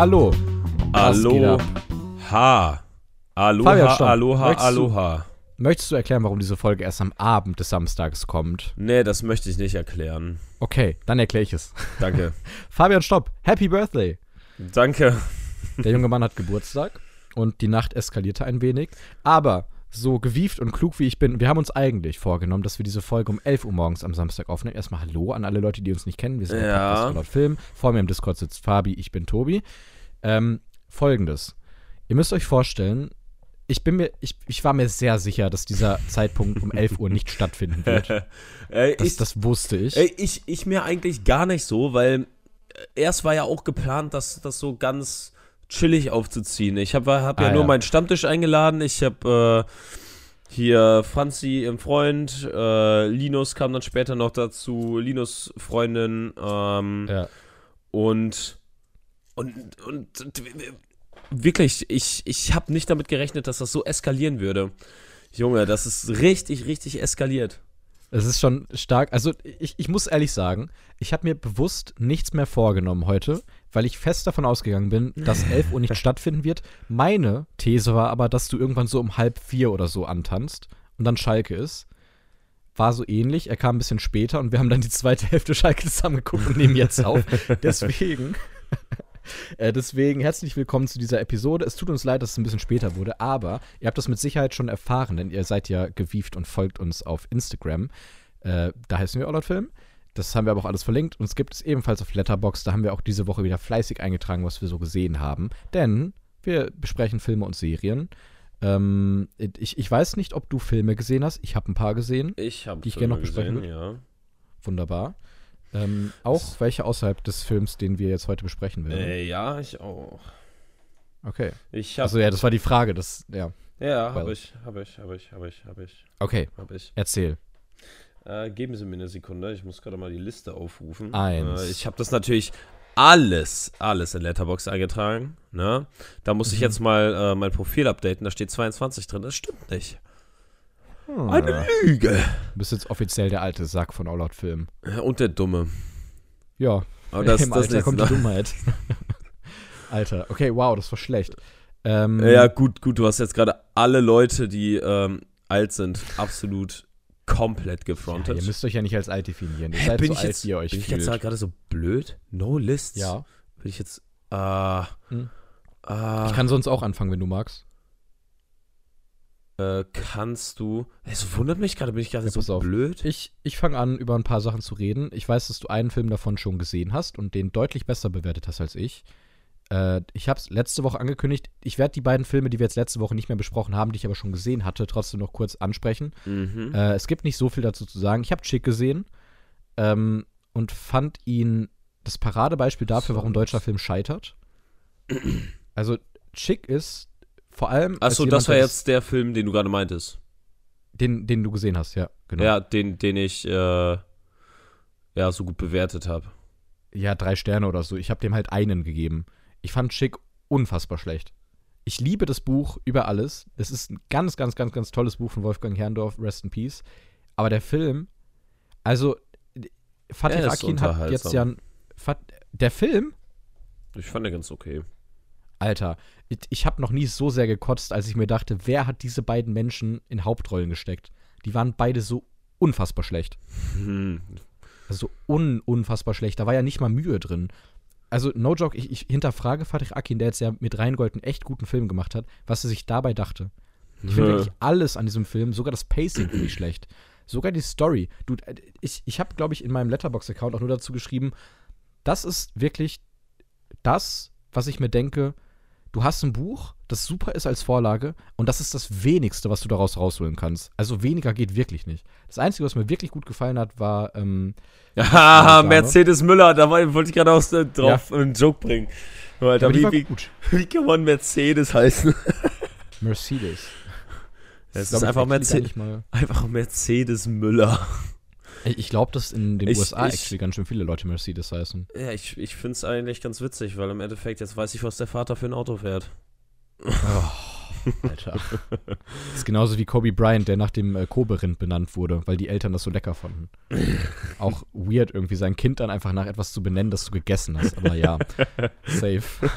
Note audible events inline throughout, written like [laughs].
Hallo. Was geht Aloha. ab? Aloha, Fabian. Aloha, Möchtest du- Aloha. Möchtest du erklären, warum diese Folge erst am Abend des Samstags kommt? Nee, das möchte ich nicht erklären. Okay, dann erkläre ich es. Danke. [laughs] Fabian, stopp. Happy Birthday. Danke. Der junge Mann hat Geburtstag und die Nacht eskalierte ein wenig. Aber so gewieft und klug wie ich bin, wir haben uns eigentlich vorgenommen, dass wir diese Folge um 11 Uhr morgens am Samstag aufnehmen. Erstmal Hallo an alle Leute, die uns nicht kennen. Wir sind Ja. Podcast Film. Vor mir im Discord sitzt Fabi, ich bin Tobi. Ähm, Folgendes. Ihr müsst euch vorstellen, ich bin mir, ich, ich war mir sehr sicher, dass dieser [laughs] Zeitpunkt um 11 Uhr nicht stattfinden wird. [laughs] Ey, Das, ich, das wusste ich. ey, ich, ich mir eigentlich gar nicht so, weil äh, erst war ja auch geplant, das, das so ganz chillig aufzuziehen. Ich habe hab ja Ah, nur ja. meinen Stammtisch eingeladen. Ich habe äh, hier Franzi im Freund, äh, Linus kam dann später noch dazu, Linus Freundin ähm, ja. und und, und wirklich, ich, ich habe nicht damit gerechnet, dass das so eskalieren würde. Junge, das ist richtig, richtig eskaliert. Es ist schon stark. Also ich, ich muss ehrlich sagen, ich habe mir bewusst nichts mehr vorgenommen heute, weil ich fest davon ausgegangen bin, dass 11 Uhr nicht [laughs] stattfinden wird. Meine These war aber, dass du irgendwann so um halb vier oder so antanzt und dann Schalke ist. War so ähnlich. Er kam ein bisschen später und wir haben dann die zweite Hälfte Schalke zusammengeguckt und nehmen jetzt auf. [laughs] Deswegen. Äh, deswegen herzlich willkommen zu dieser Episode. Es tut uns leid, dass es ein bisschen später wurde, aber ihr habt das mit Sicherheit schon erfahren, denn ihr seid ja gewieft und folgt uns auf Instagram. Äh, da heißen wir Ollertfilm. Das haben wir aber auch alles verlinkt. Uns gibt es ebenfalls auf Letterbox. Da haben wir auch diese Woche wieder fleißig eingetragen, was wir so gesehen haben. Denn wir besprechen Filme und Serien. Ähm, ich, ich weiß nicht, ob du Filme gesehen hast. Ich habe ein paar gesehen. Ich habe Die ich gerne noch besprechen ja. Wunderbar. Ähm, auch welche außerhalb des Films, den wir jetzt heute besprechen werden. Äh, ja, ich auch. Okay. Ich habe Also ja, das war die Frage. Das, ja. ja, habe ich, habe ich, habe ich, habe ich, habe ich, Okay, habe ich. erzähl. Äh, geben Sie mir eine Sekunde, ich muss gerade mal die Liste aufrufen. Eins. Äh, ich habe das natürlich alles, alles in Letterbox eingetragen. Ne? Da muss ich Mhm. jetzt mal äh, mein Profil updaten. Da steht 22 drin. Das stimmt nicht. Hm. Eine Lüge. Du bist jetzt offiziell der alte Sack von All Out Film. Ja, Und der Dumme. Ja, Aber das, [laughs] im das Alter kommt die Dummheit. [laughs] Alter, okay, wow, das war schlecht. Ähm, Ja, gut, gut, du hast jetzt gerade alle Leute, die ähm, alt sind, absolut komplett ja, gefrontet. ihr müsst euch ja nicht als alt definieren. Ihr Hä, seid bin so ich alt, jetzt, wie ihr euch bin ich fühlt. jetzt da gerade so blöd? No Lists? ja, Bin ich jetzt, äh, Hm. äh, ich kann sonst auch anfangen, wenn du magst. Äh, kannst du, es wundert mich gerade, bin ich gerade Ja, so auf. blöd? Ich, ich fange an, über ein paar Sachen zu reden. Ich weiß, dass du einen Film davon schon gesehen hast und den deutlich besser bewertet hast als ich. Äh, ich habe es letzte Woche angekündigt. Ich werde die beiden Filme, die wir jetzt letzte Woche nicht mehr besprochen haben, die ich aber schon gesehen hatte, trotzdem noch kurz ansprechen. Mhm. Äh, es gibt nicht so viel dazu zu sagen. Ich habe Chick gesehen ähm, und fand ihn das Paradebeispiel dafür, warum deutscher Film scheitert. Also Chick ist vor allem. Achso, das war jetzt der Film, den du gerade meintest. Den, den du gesehen hast, ja, genau. Ja, den, den ich, äh, ja, so gut bewertet habe. ja, drei Sterne oder so. Ich habe dem halt einen gegeben. Ich fand Chick unfassbar schlecht. Ich liebe das Buch über alles. Es ist ein ganz, ganz, ganz, ganz tolles Buch von Wolfgang Herrndorf, Rest in Peace. Aber der Film, also Fatih Akin hat jetzt ja ein, Fat, der Film, Ich fand den ganz okay. Alter, ich, habe noch nie so sehr gekotzt, als ich mir dachte, wer hat diese beiden Menschen in Hauptrollen gesteckt? Die waren beide so unfassbar schlecht. Hm. Also un unfassbar schlecht. Da war ja nicht mal Mühe drin. Also, no joke, ich, ich hinterfrage Fatih Akin, der jetzt ja mit Rheingold einen echt guten Film gemacht hat, was er sich dabei dachte. Ich finde wirklich alles an diesem Film, sogar das Pacing finde ich schlecht. Sogar die Story. Du, äh, ich, ich habe, glaube ich, in meinem Letterbox-Account auch nur dazu geschrieben, das ist wirklich das, was ich mir denke, du hast ein Buch, das super ist als Vorlage und das ist das wenigste, was du daraus rausholen kannst. Also weniger geht wirklich nicht. Das Einzige, was mir wirklich gut gefallen hat, war ähm, [laughs] Haha, Dame. Mercedes Müller, da wollte ich gerade auch so drauf einen Joke bringen. Alter, aber die wie, wie, gut. wie kann man Mercedes heißen? [laughs] Mercedes. Es glaub ist ich, einfach, Merce einfach Mercedes Müller. Ich, glaube, dass in den Ich- USA ich- actually ganz schön viele Leute Mercedes heißen. Ja, ich, ich finde es eigentlich ganz witzig, weil im Endeffekt jetzt weiß ich, was der Vater für ein Auto fährt. Alter. Das ist genauso wie Kobe Bryant, der nach dem äh, Kobe-Rind benannt wurde, weil die Eltern das so lecker fanden. [laughs] Auch weird irgendwie, sein Kind dann einfach nach etwas zu benennen, das du gegessen hast. Aber ja, safe. [laughs]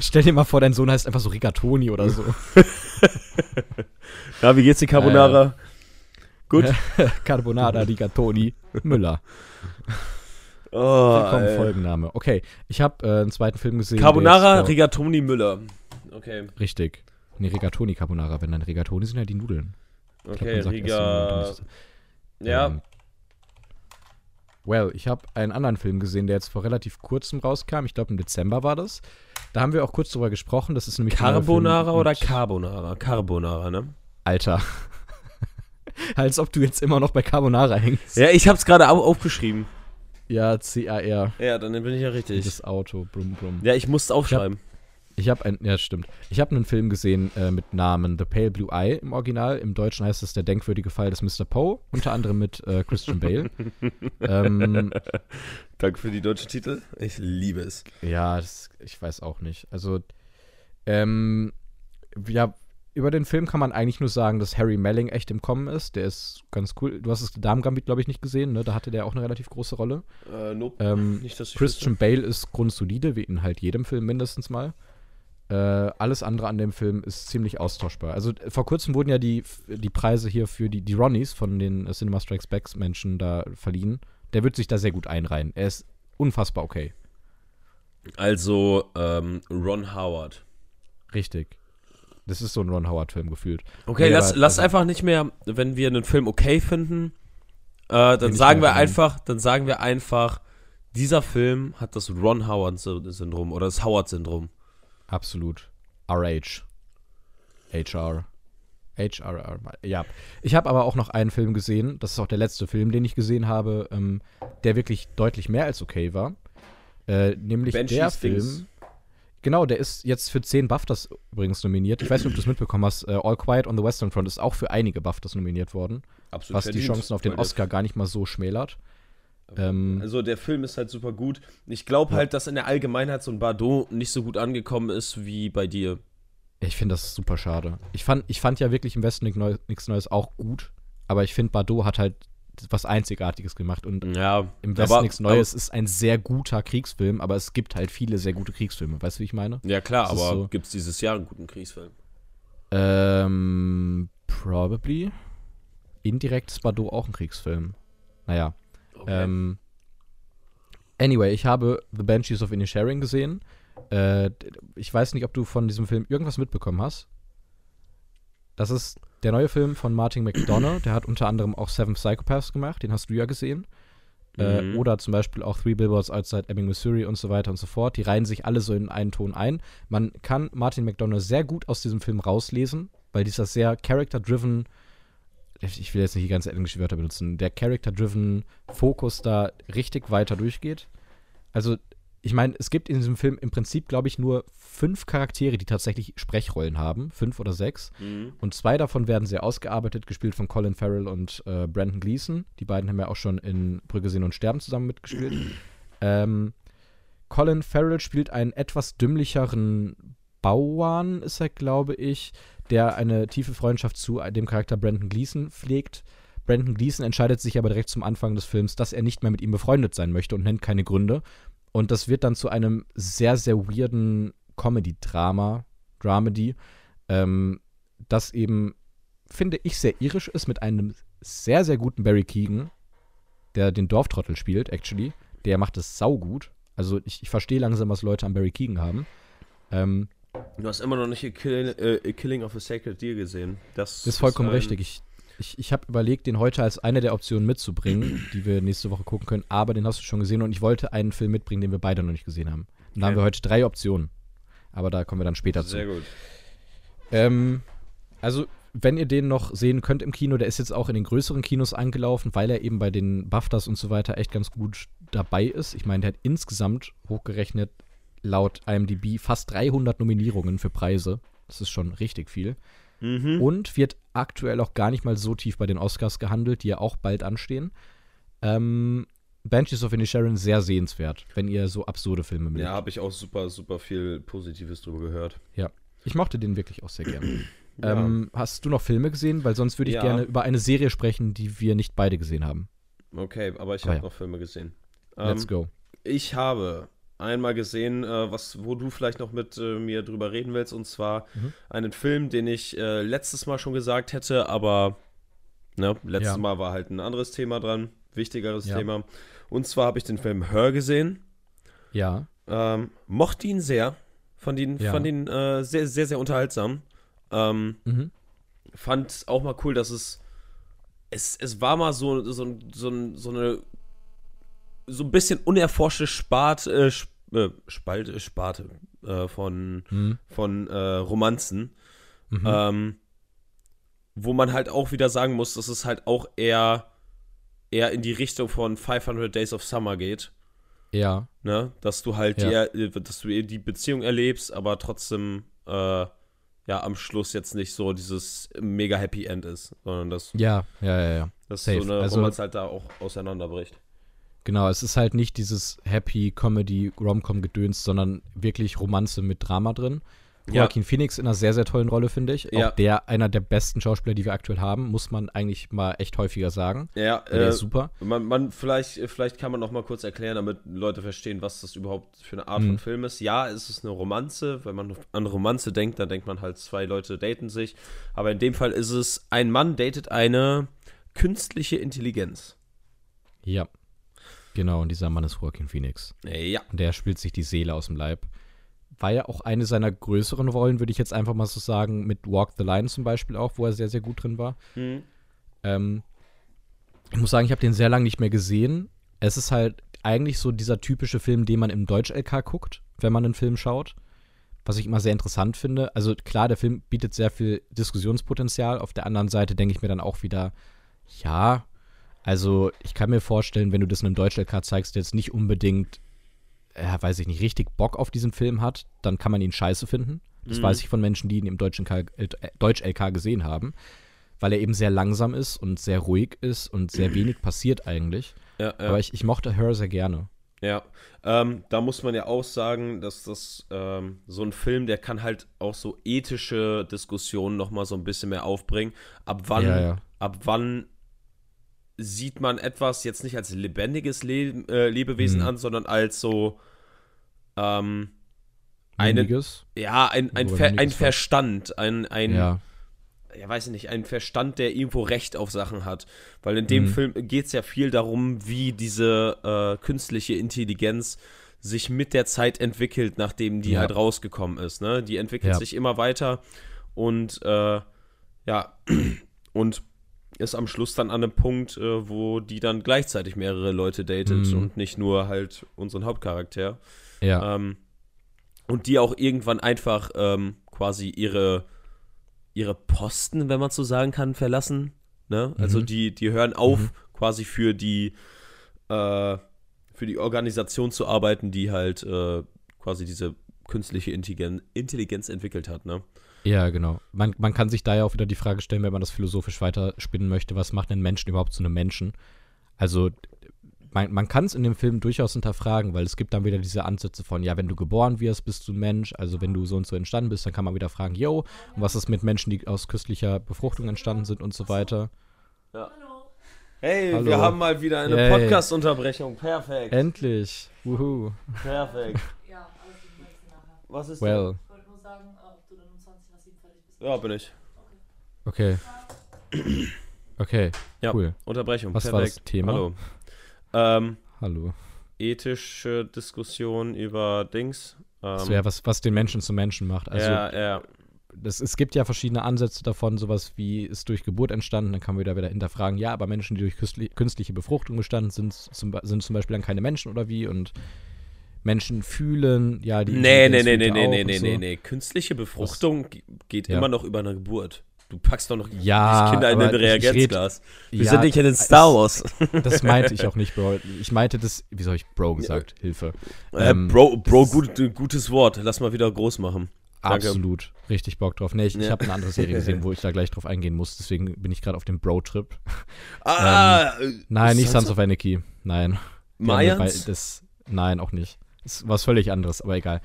Stell dir mal vor, dein Sohn heißt einfach so Rigatoni oder so. [laughs] Ja, wie geht's die Carbonara? Gut. [laughs] Carbonara Rigatoni Müller. [laughs] Oh, Willkommen, ey. Folgenname. Okay, ich habe äh, einen zweiten Film gesehen. Carbonara Rigatoni Müller. Okay. Richtig. Nee, Rigatoni Carbonara, wenn dann Rigatoni sind ja die Nudeln. Ich glaub, Okay, Nudeln, dann Riga. es- Ja. Ähm, well, ich habe einen anderen Film gesehen, der jetzt vor relativ kurzem rauskam. Ich glaube, im Dezember war das. Da haben wir auch kurz drüber gesprochen. Das ist nämlich Carbonara oder Carbonara? Carbonara, ne? Alter. Als ob du jetzt immer noch bei Carbonara hängst. Ja, ich hab's gerade au aufgeschrieben. Ja, C-A-R. Ja, dann bin ich ja richtig. Das Auto. Brumm, brumm. Ja, ich musste aufschreiben. Ich habe ein, ja stimmt. Ich habe einen Film gesehen äh, mit Namen The Pale Blue Eye im Original. Im Deutschen heißt es Der denkwürdige Fall des Mr. Poe, unter anderem mit äh, Christian Bale. [laughs] ähm, Danke für die deutschen Titel. Ich liebe es. ja, das, ich weiß auch nicht. Also, ähm, ja, über den Film kann man eigentlich nur sagen, dass Harry Melling echt im Kommen ist. Der ist ganz cool. Du hast das Damen-Gambit, glaube ich, nicht gesehen, ne? Da hatte der auch eine relativ große Rolle. Äh, nope. Ähm, Nicht, dass ich Christian Bale ist grundsolide, wie in halt jedem Film mindestens mal. Äh, alles andere an dem Film ist ziemlich austauschbar. Also äh, vor kurzem wurden ja die, die Preise hier für die, die Ronnies von den äh, Cinema Strikes Back Menschen da verliehen. Der wird sich da sehr gut einreihen. Er ist unfassbar okay. wüsste. Also, ähm, Ron Howard. Richtig. Das ist so ein Ron Howard-Film gefühlt. Okay, Nee, lass, aber- lass also- einfach nicht mehr, wenn wir einen Film okay finden, äh, dann sagen wir einfach, dann sagen wir einfach, dieser Film hat das Ron Howard-Syndrom oder das Howard-Syndrom. Absolut. RH. HR. HRR. Ja. Ich habe aber auch noch einen Film gesehen, das ist auch der letzte Film, den ich gesehen habe, ähm, der wirklich deutlich mehr als okay war. Äh, nämlich Banshees der. Film. Genau, der ist jetzt für 10 BAFTAs übrigens nominiert. Ich weiß nicht, ob du es mitbekommen hast. Äh, All Quiet on the Western Front ist auch für einige BAFTAs nominiert worden, Absolut was die Chancen auf den Oscar gar nicht mal so schmälert. Ähm, Also der Film ist halt super gut. Ich glaube halt, dass in der Allgemeinheit so ein Bardot nicht so gut angekommen ist wie bei dir. Ich finde das super schade. Ich fand, ich fand ja wirklich im Westen nichts Neues, nichts Neues auch gut, aber ich finde, Bardot hat halt was Einzigartiges gemacht und Ja, im Westen nichts Neues ist ein sehr guter Kriegsfilm, aber es gibt halt viele sehr gute Kriegsfilme. Weißt du, wie ich meine? Ja klar, Das aber so- gibt es dieses Jahr einen guten Kriegsfilm? Ähm, probably. Indirekt ist Bardot auch ein Kriegsfilm. Naja. Okay. Ähm, anyway, ich habe The Banshees of Inisherin gesehen. Äh, ich weiß nicht, ob du von diesem Film irgendwas mitbekommen hast. Das ist der neue Film von Martin McDonough. Der hat unter anderem auch Seven Psychopaths gemacht. Den hast du ja gesehen. Äh, Mhm. oder zum Beispiel auch Three Billboards Outside Ebbing, Missouri und so weiter und so fort. Die reihen sich alle so in einen Ton ein. Man kann Martin McDonough sehr gut aus diesem Film rauslesen, weil dieser sehr character-driven, ich will jetzt nicht die ganze englische Wörter benutzen, der character-driven Fokus da richtig weiter durchgeht. Also, ich meine, es gibt in diesem Film im Prinzip, glaube ich, nur fünf Charaktere, die tatsächlich Sprechrollen haben. Fünf oder sechs. Mhm. Und zwei davon werden sehr ausgearbeitet, gespielt von Colin Farrell und äh, Brandon Gleeson. Die beiden haben ja auch schon in Brügge sehen und sterben zusammen mitgespielt. [clears throat] ähm, Colin Farrell spielt einen etwas dümmlicheren Bauern, ist er, glaube ich, der eine tiefe Freundschaft zu dem Charakter Brandon Gleeson pflegt. Brandon Gleeson entscheidet sich aber direkt zum Anfang des Films, dass er nicht mehr mit ihm befreundet sein möchte und nennt keine Gründe. Und das wird dann zu einem sehr, sehr weirden Comedy-Drama, Dramedy, ähm, das eben, finde ich, sehr irisch ist mit einem sehr, sehr guten Barry Keegan, der den Dorftrottel spielt, actually. Der macht es saugut. Also ich, ich verstehe langsam, was Leute an Barry Keegan haben. Ähm, Du hast immer noch nicht A, Kill, äh, A Killing of a Sacred Deer gesehen. Das, das ist vollkommen ein- richtig. Ich, ich, ich habe überlegt, den heute als eine der Optionen mitzubringen, die wir nächste Woche gucken können, aber den hast du schon gesehen und ich wollte einen Film mitbringen, den wir beide noch nicht gesehen haben. Und da haben Okay. wir heute drei Optionen. Aber da kommen wir dann später zu. Sehr gut. Ähm, also, wenn ihr den noch sehen könnt im Kino, der ist jetzt auch in den größeren Kinos angelaufen, weil er eben bei den BAFTAs und so weiter echt ganz gut dabei ist. Ich meine, der hat insgesamt hochgerechnet laut IMDb fast 300 Nominierungen für Preise. Das ist schon richtig viel. Mhm. Und wird aktuell auch gar nicht mal so tief bei den Oscars gehandelt, die ja auch bald anstehen. Ähm, Banshees of Inisherin sehr sehenswert, wenn ihr so absurde Filme mögt. Ja, habe ich auch super, super viel Positives drüber gehört. Ja. Ich mochte den wirklich auch sehr gerne. [clears throat] Ja. ähm, hast du noch Filme gesehen? Weil sonst würde ich Ja. gerne über eine Serie sprechen, die wir nicht beide gesehen haben. Okay, aber ich Ah, habe ja. noch Filme gesehen. Let's Ähm, go. Ich habe einmal gesehen, äh, was, wo du vielleicht noch mit äh, mir drüber reden willst, und zwar Mhm. einen Film, den ich äh, letztes Mal schon gesagt hätte, aber ne, letztes Ja. Mal war halt ein anderes Thema dran, wichtigeres Ja. Thema. Und zwar habe ich den Film Her gesehen, Ja. ähm, mochte ihn sehr, fand ihn, Ja. fand ihn äh, sehr, sehr, sehr unterhaltsam. Ähm, Mhm. fand auch mal cool, dass es es, es war mal so, so, so, so eine so ein bisschen unerforschte Spart, äh, äh, Spalte, Sparte äh, von, Mhm. von äh, Romanzen, Mhm. ähm, wo man halt auch wieder sagen muss, dass es halt auch eher, eher in die Richtung von 500 Days of Summer geht. ja. Ne? Dass du halt Ja. die, äh, dass du die Beziehung erlebst, aber trotzdem äh, ja am Schluss jetzt nicht so dieses mega Happy End ist, sondern dass, Ja, ja, ja, ja. dass Safe. so eine Also- halt da auch auseinanderbricht. Genau, es ist halt nicht dieses Happy Comedy Romcom Gedöns, sondern wirklich Romanze mit Drama drin. Ja. Joaquin Phoenix in einer sehr, sehr tollen Rolle, finde ich. Ja. Auch der, einer der besten Schauspieler, die wir aktuell haben, muss man eigentlich mal echt häufiger sagen. Ja, Der äh, ist super. man, man vielleicht, vielleicht kann man noch mal kurz erklären, damit Leute verstehen, was das überhaupt für eine Art Mhm. von Film ist. Ja, es ist eine Romanze. Wenn man an Romanze denkt, dann denkt man halt, zwei Leute daten sich. Aber in dem Fall ist es, ein Mann datet eine künstliche Intelligenz. Ja. Genau, und dieser Mann ist Joaquin Phoenix. Äh, Ja. Und der spielt sich die Seele aus dem Leib. War ja auch eine seiner größeren Rollen, würde ich jetzt einfach mal so sagen, mit Walk the Line zum Beispiel auch, wo er sehr, sehr gut drin war. Mhm. Ähm, ich muss sagen, ich habe den sehr lange nicht mehr gesehen. Es ist halt eigentlich so dieser typische Film, den man im Deutsch-LK guckt, wenn man einen Film schaut. Was ich immer sehr interessant finde. Also klar, der Film bietet sehr viel Diskussionspotenzial. Auf der anderen Seite denke ich mir dann auch wieder, ja, also ich kann mir vorstellen, wenn du das in einem Deutsch-LK zeigst, der jetzt nicht unbedingt, ja, weiß ich nicht, richtig Bock auf diesen Film hat, dann kann man ihn scheiße finden. Das Mhm. weiß ich von Menschen, die ihn im Deutsch-LK äh, Deutsch-LK gesehen haben weil er eben sehr langsam ist und sehr ruhig ist und sehr [clears throat] wenig passiert eigentlich. Ja, ja. Aber ich, ich mochte Her sehr gerne. Ja, ähm, da muss man ja auch sagen, dass das ähm, so ein Film, der kann halt auch so ethische Diskussionen noch mal so ein bisschen mehr aufbringen. Ab wann, ja. ab wann sieht man etwas jetzt nicht als lebendiges Le äh, Lebewesen Mhm. an, sondern als so ähm, eine, ja, ein, ein, Ver, ein Verstand, ein, ein Ja, ja, weiß ich nicht, ein Verstand, der irgendwo Recht auf Sachen hat. Weil in dem Mhm. Film geht es ja viel darum, wie diese äh, künstliche Intelligenz sich mit der Zeit entwickelt, nachdem die Ja. halt rausgekommen ist. Ne? Die entwickelt Ja. sich immer weiter und äh, ja, [clears throat] und ist am Schluss dann an einem Punkt, äh, wo die dann gleichzeitig mehrere Leute datet Mhm. und nicht nur halt unseren Hauptcharakter. ja, Ähm, und die auch irgendwann einfach ähm, quasi ihre, ihre Posten, wenn man so sagen kann, verlassen. Ne? Also Mhm. die, die hören auf, Mhm. quasi für die, äh, für die Organisation zu arbeiten, die halt äh, quasi diese künstliche Intelligenz, Intelligenz entwickelt hat. Ne? Ja, genau. Man, man kann sich da ja auch wieder die Frage stellen, wenn man das philosophisch weiterspinnen möchte, was macht einen Menschen überhaupt zu einem Menschen? Also, man, man kann es in dem Film durchaus hinterfragen, weil es gibt dann wieder diese Ansätze von, ja, wenn du geboren wirst, bist du ein Mensch, also wenn du so und so entstanden bist, dann kann man wieder fragen, yo, und was ist mit Menschen, die aus künstlicher Befruchtung entstanden sind und so weiter. Hey, Hallo. wir haben mal wieder eine Yay. Podcast-Unterbrechung. Perfekt. Endlich. Wuhu. Perfekt. Ja, alles. Was ist Well, Ich wollte nur sagen, äh, ob du dann um 20 nach 7 fertig bist. Ja, bin ich. okay. Okay, Ja. cool. Unterbrechung. Was war das Perfekt. Thema? Hallo. Ähm, Hallo. ethische Diskussion über Dings. Ähm, So, ja, was, was den Menschen zum Menschen macht. Also, ja, ja. das, es gibt ja verschiedene Ansätze davon, sowas wie ist durch Geburt entstanden, dann kann man wieder wieder hinterfragen, ja, aber Menschen, die durch künstli- künstliche Befruchtung bestanden sind, zum, sind zum Beispiel dann keine Menschen oder wie und Menschen fühlen, ja, die. Nee, nee, nee, nee, nee, nee, nee, so. nee, nee. Künstliche Befruchtung ge- geht Ja. immer noch über eine Geburt. Du packst doch noch Ja, die Kinder in ein ich- ich Reagenzglas. Wir Ja, sind nicht in den Star Wars. [laughs] Das meinte ich auch nicht, Bro. Ich meinte das, wie soll ich Bro gesagt? Hilfe. Äh, Ähm, Bro, Bro das gut, gutes Wort. Lass mal wieder groß machen. Danke. Absolut. Richtig Bock drauf. Nee, ich, ich Ja. habe eine andere Serie gesehen, wo [laughs] ich da gleich drauf eingehen muss, deswegen bin ich gerade auf dem Bro-Trip. Ah, Nein, nicht Sons of Anarchy. Nein. Mayans? Das, nein, auch nicht. Ist was völlig anderes, aber egal.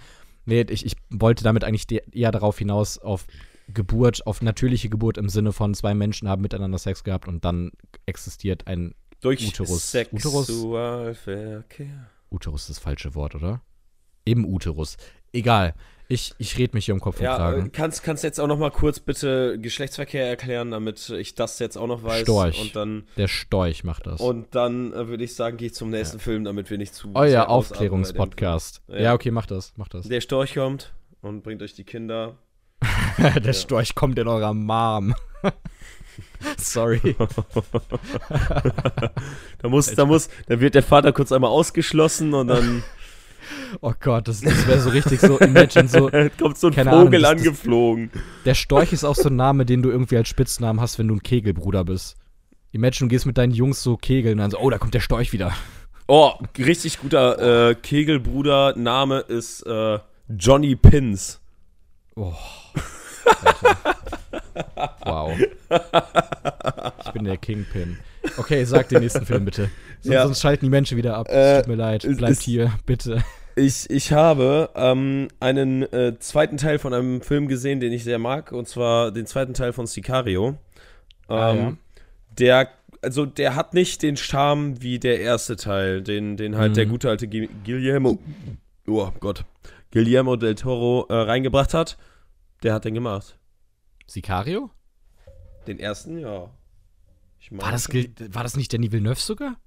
Nee, ich, ich wollte damit eigentlich eher darauf hinaus, auf Geburt, auf natürliche Geburt im Sinne von zwei Menschen haben miteinander Sex gehabt und dann existiert ein Durch Uterus. Sexualverkehr. Uterus ist das falsche Wort, oder? Im Uterus. Egal. Ich, ich red mich hier um Kopf und Ja, äh, Kragen. kannst, kannst jetzt auch noch mal kurz bitte Geschlechtsverkehr erklären, damit ich das jetzt auch noch weiß. Storch. Und dann, Der Storch macht das. und dann äh, würde ich sagen, gehe ich zum nächsten Film, damit wir nicht zu. Euer Aufklärungspodcast. Ja. Ja. okay, mach das, mach das. Der Storch kommt und bringt euch die Kinder. [laughs] Der Storch kommt in eurer Mom. [laughs] Sorry. [laughs] Da muss, da muss, da wird der Vater kurz einmal ausgeschlossen und dann Oh Gott, das, das wäre so richtig so, imagine so, [laughs] kommt so ein Vogel Ahnung, das- das- angeflogen. der Storch ist auch so ein Name, den du irgendwie als Spitznamen hast, wenn du ein Kegelbruder bist. Imagine, du gehst mit deinen Jungs so kegeln und dann so, oh, da kommt der Storch wieder. Oh, richtig guter äh, Kegelbruder. Name ist äh, Johnny Pins. Oh. [laughs] Wow. Ich bin der Kingpin. Okay, sag den nächsten Film bitte. [laughs] Sonst, Ja. sonst schalten die Menschen wieder ab. Äh, es tut mir leid. Bleibt hier, [laughs] bitte. Ich, ich habe ähm, einen äh, zweiten Teil von einem Film gesehen, den ich sehr mag, und zwar den zweiten Teil von Sicario. Ähm, Ah, ja. Der, also der hat nicht den Charme wie der erste Teil, den, den halt Mhm. der gute alte Guillermo, oh Gott, Guillermo del Toro äh, reingebracht hat. Der hat den gemacht. Sicario? Den ersten, ja. Ich War meine das, war das nicht Denis Villeneuve sogar?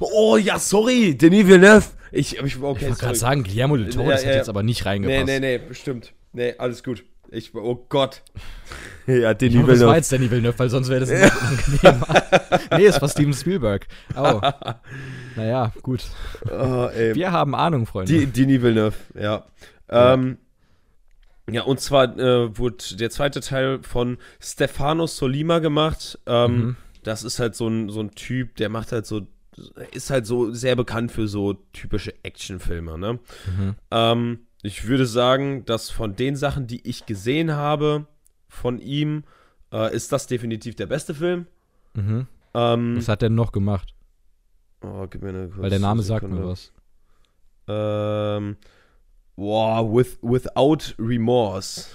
Oh ja, sorry, Denis Villeneuve. Ich, ich ich okay, wollte gerade sagen, Guillermo del Toro, Ja, das ja, hat ja. jetzt aber nicht Nee, reingepasst. nee, nee, bestimmt. Nee, alles gut. Ich, oh Gott. [laughs] ja, Ich Denis hoffe, das war Villeneuve. jetzt Danny Villeneuve, weil sonst wäre das nicht unangenehm. [laughs] nee, es war Steven Spielberg. Oh. [laughs] Naja, gut. Oh, ey. Wir haben Ahnung, Freunde. Die, Denis Villeneuve, ja. Ähm, ja, und zwar äh, wurde der zweite Teil von Stefano Solima gemacht. Ähm, Mhm. Das ist halt so ein, so ein Typ, der macht halt so, ist halt so sehr bekannt für so typische Actionfilme, ne? Mhm. Ähm, ich würde sagen, dass von den Sachen, die ich gesehen habe von ihm, äh, ist das definitiv der beste Film. Mhm. Ähm, Was hat der noch gemacht? oh, gib mir eine kurze Weil der Name sagt mir was. Ähm, wow, with, Without Remorse.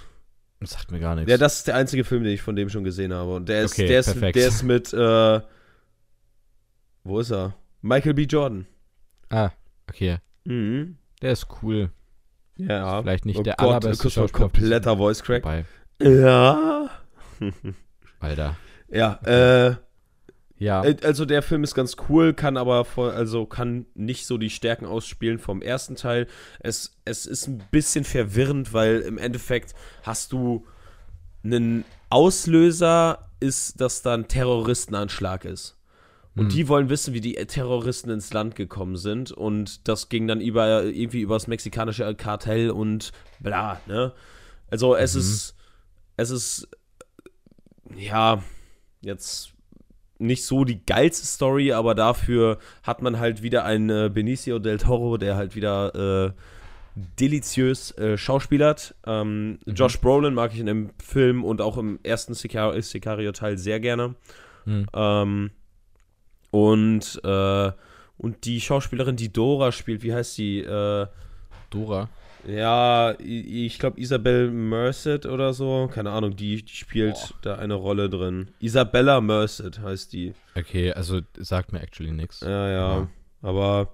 Das sagt mir gar nichts. Ja, das ist der einzige Film, den ich von dem schon gesehen habe. Und der ist, Okay, der ist, perfekt. der ist mit, äh, wo ist er? Michael B. Jordan. ah, okay. Mhm. Der ist cool. Ja. Vielleicht nicht oh der Gott, allerbeste Schauspieler kompletter Voice Crack. Wobei, Ja. Alter. Ja, äh, Ja. Also der Film ist ganz cool, kann aber voll, also kann nicht so die Stärken ausspielen vom ersten Teil. Es, es ist ein bisschen verwirrend, weil im Endeffekt hast du einen Auslöser, ist, dass da ein Terroristenanschlag ist. Und Hm. die wollen wissen, wie die Terroristen ins Land gekommen sind. Und das ging dann über irgendwie übers mexikanische Kartell und bla, ne? Also es Mhm. ist, es ist, ja, jetzt nicht so die geilste Story, aber dafür hat man halt wieder einen äh, Benicio del Toro, der halt wieder äh, deliziös äh, schauspielert. Ähm, Josh Brolin mag ich in dem Film und auch im ersten Sicario- Sicario-Teil sehr gerne. Hm. Ähm, und, äh, und die Schauspielerin, die Dora spielt, wie heißt sie? Äh, Dora. Ja, ich glaube Isabel Merced oder so. Keine Ahnung, die, die spielt Boah. da eine Rolle drin. Isabella Merced heißt die. Okay, also sagt mir actually nichts. Ja, ja. Ja. Aber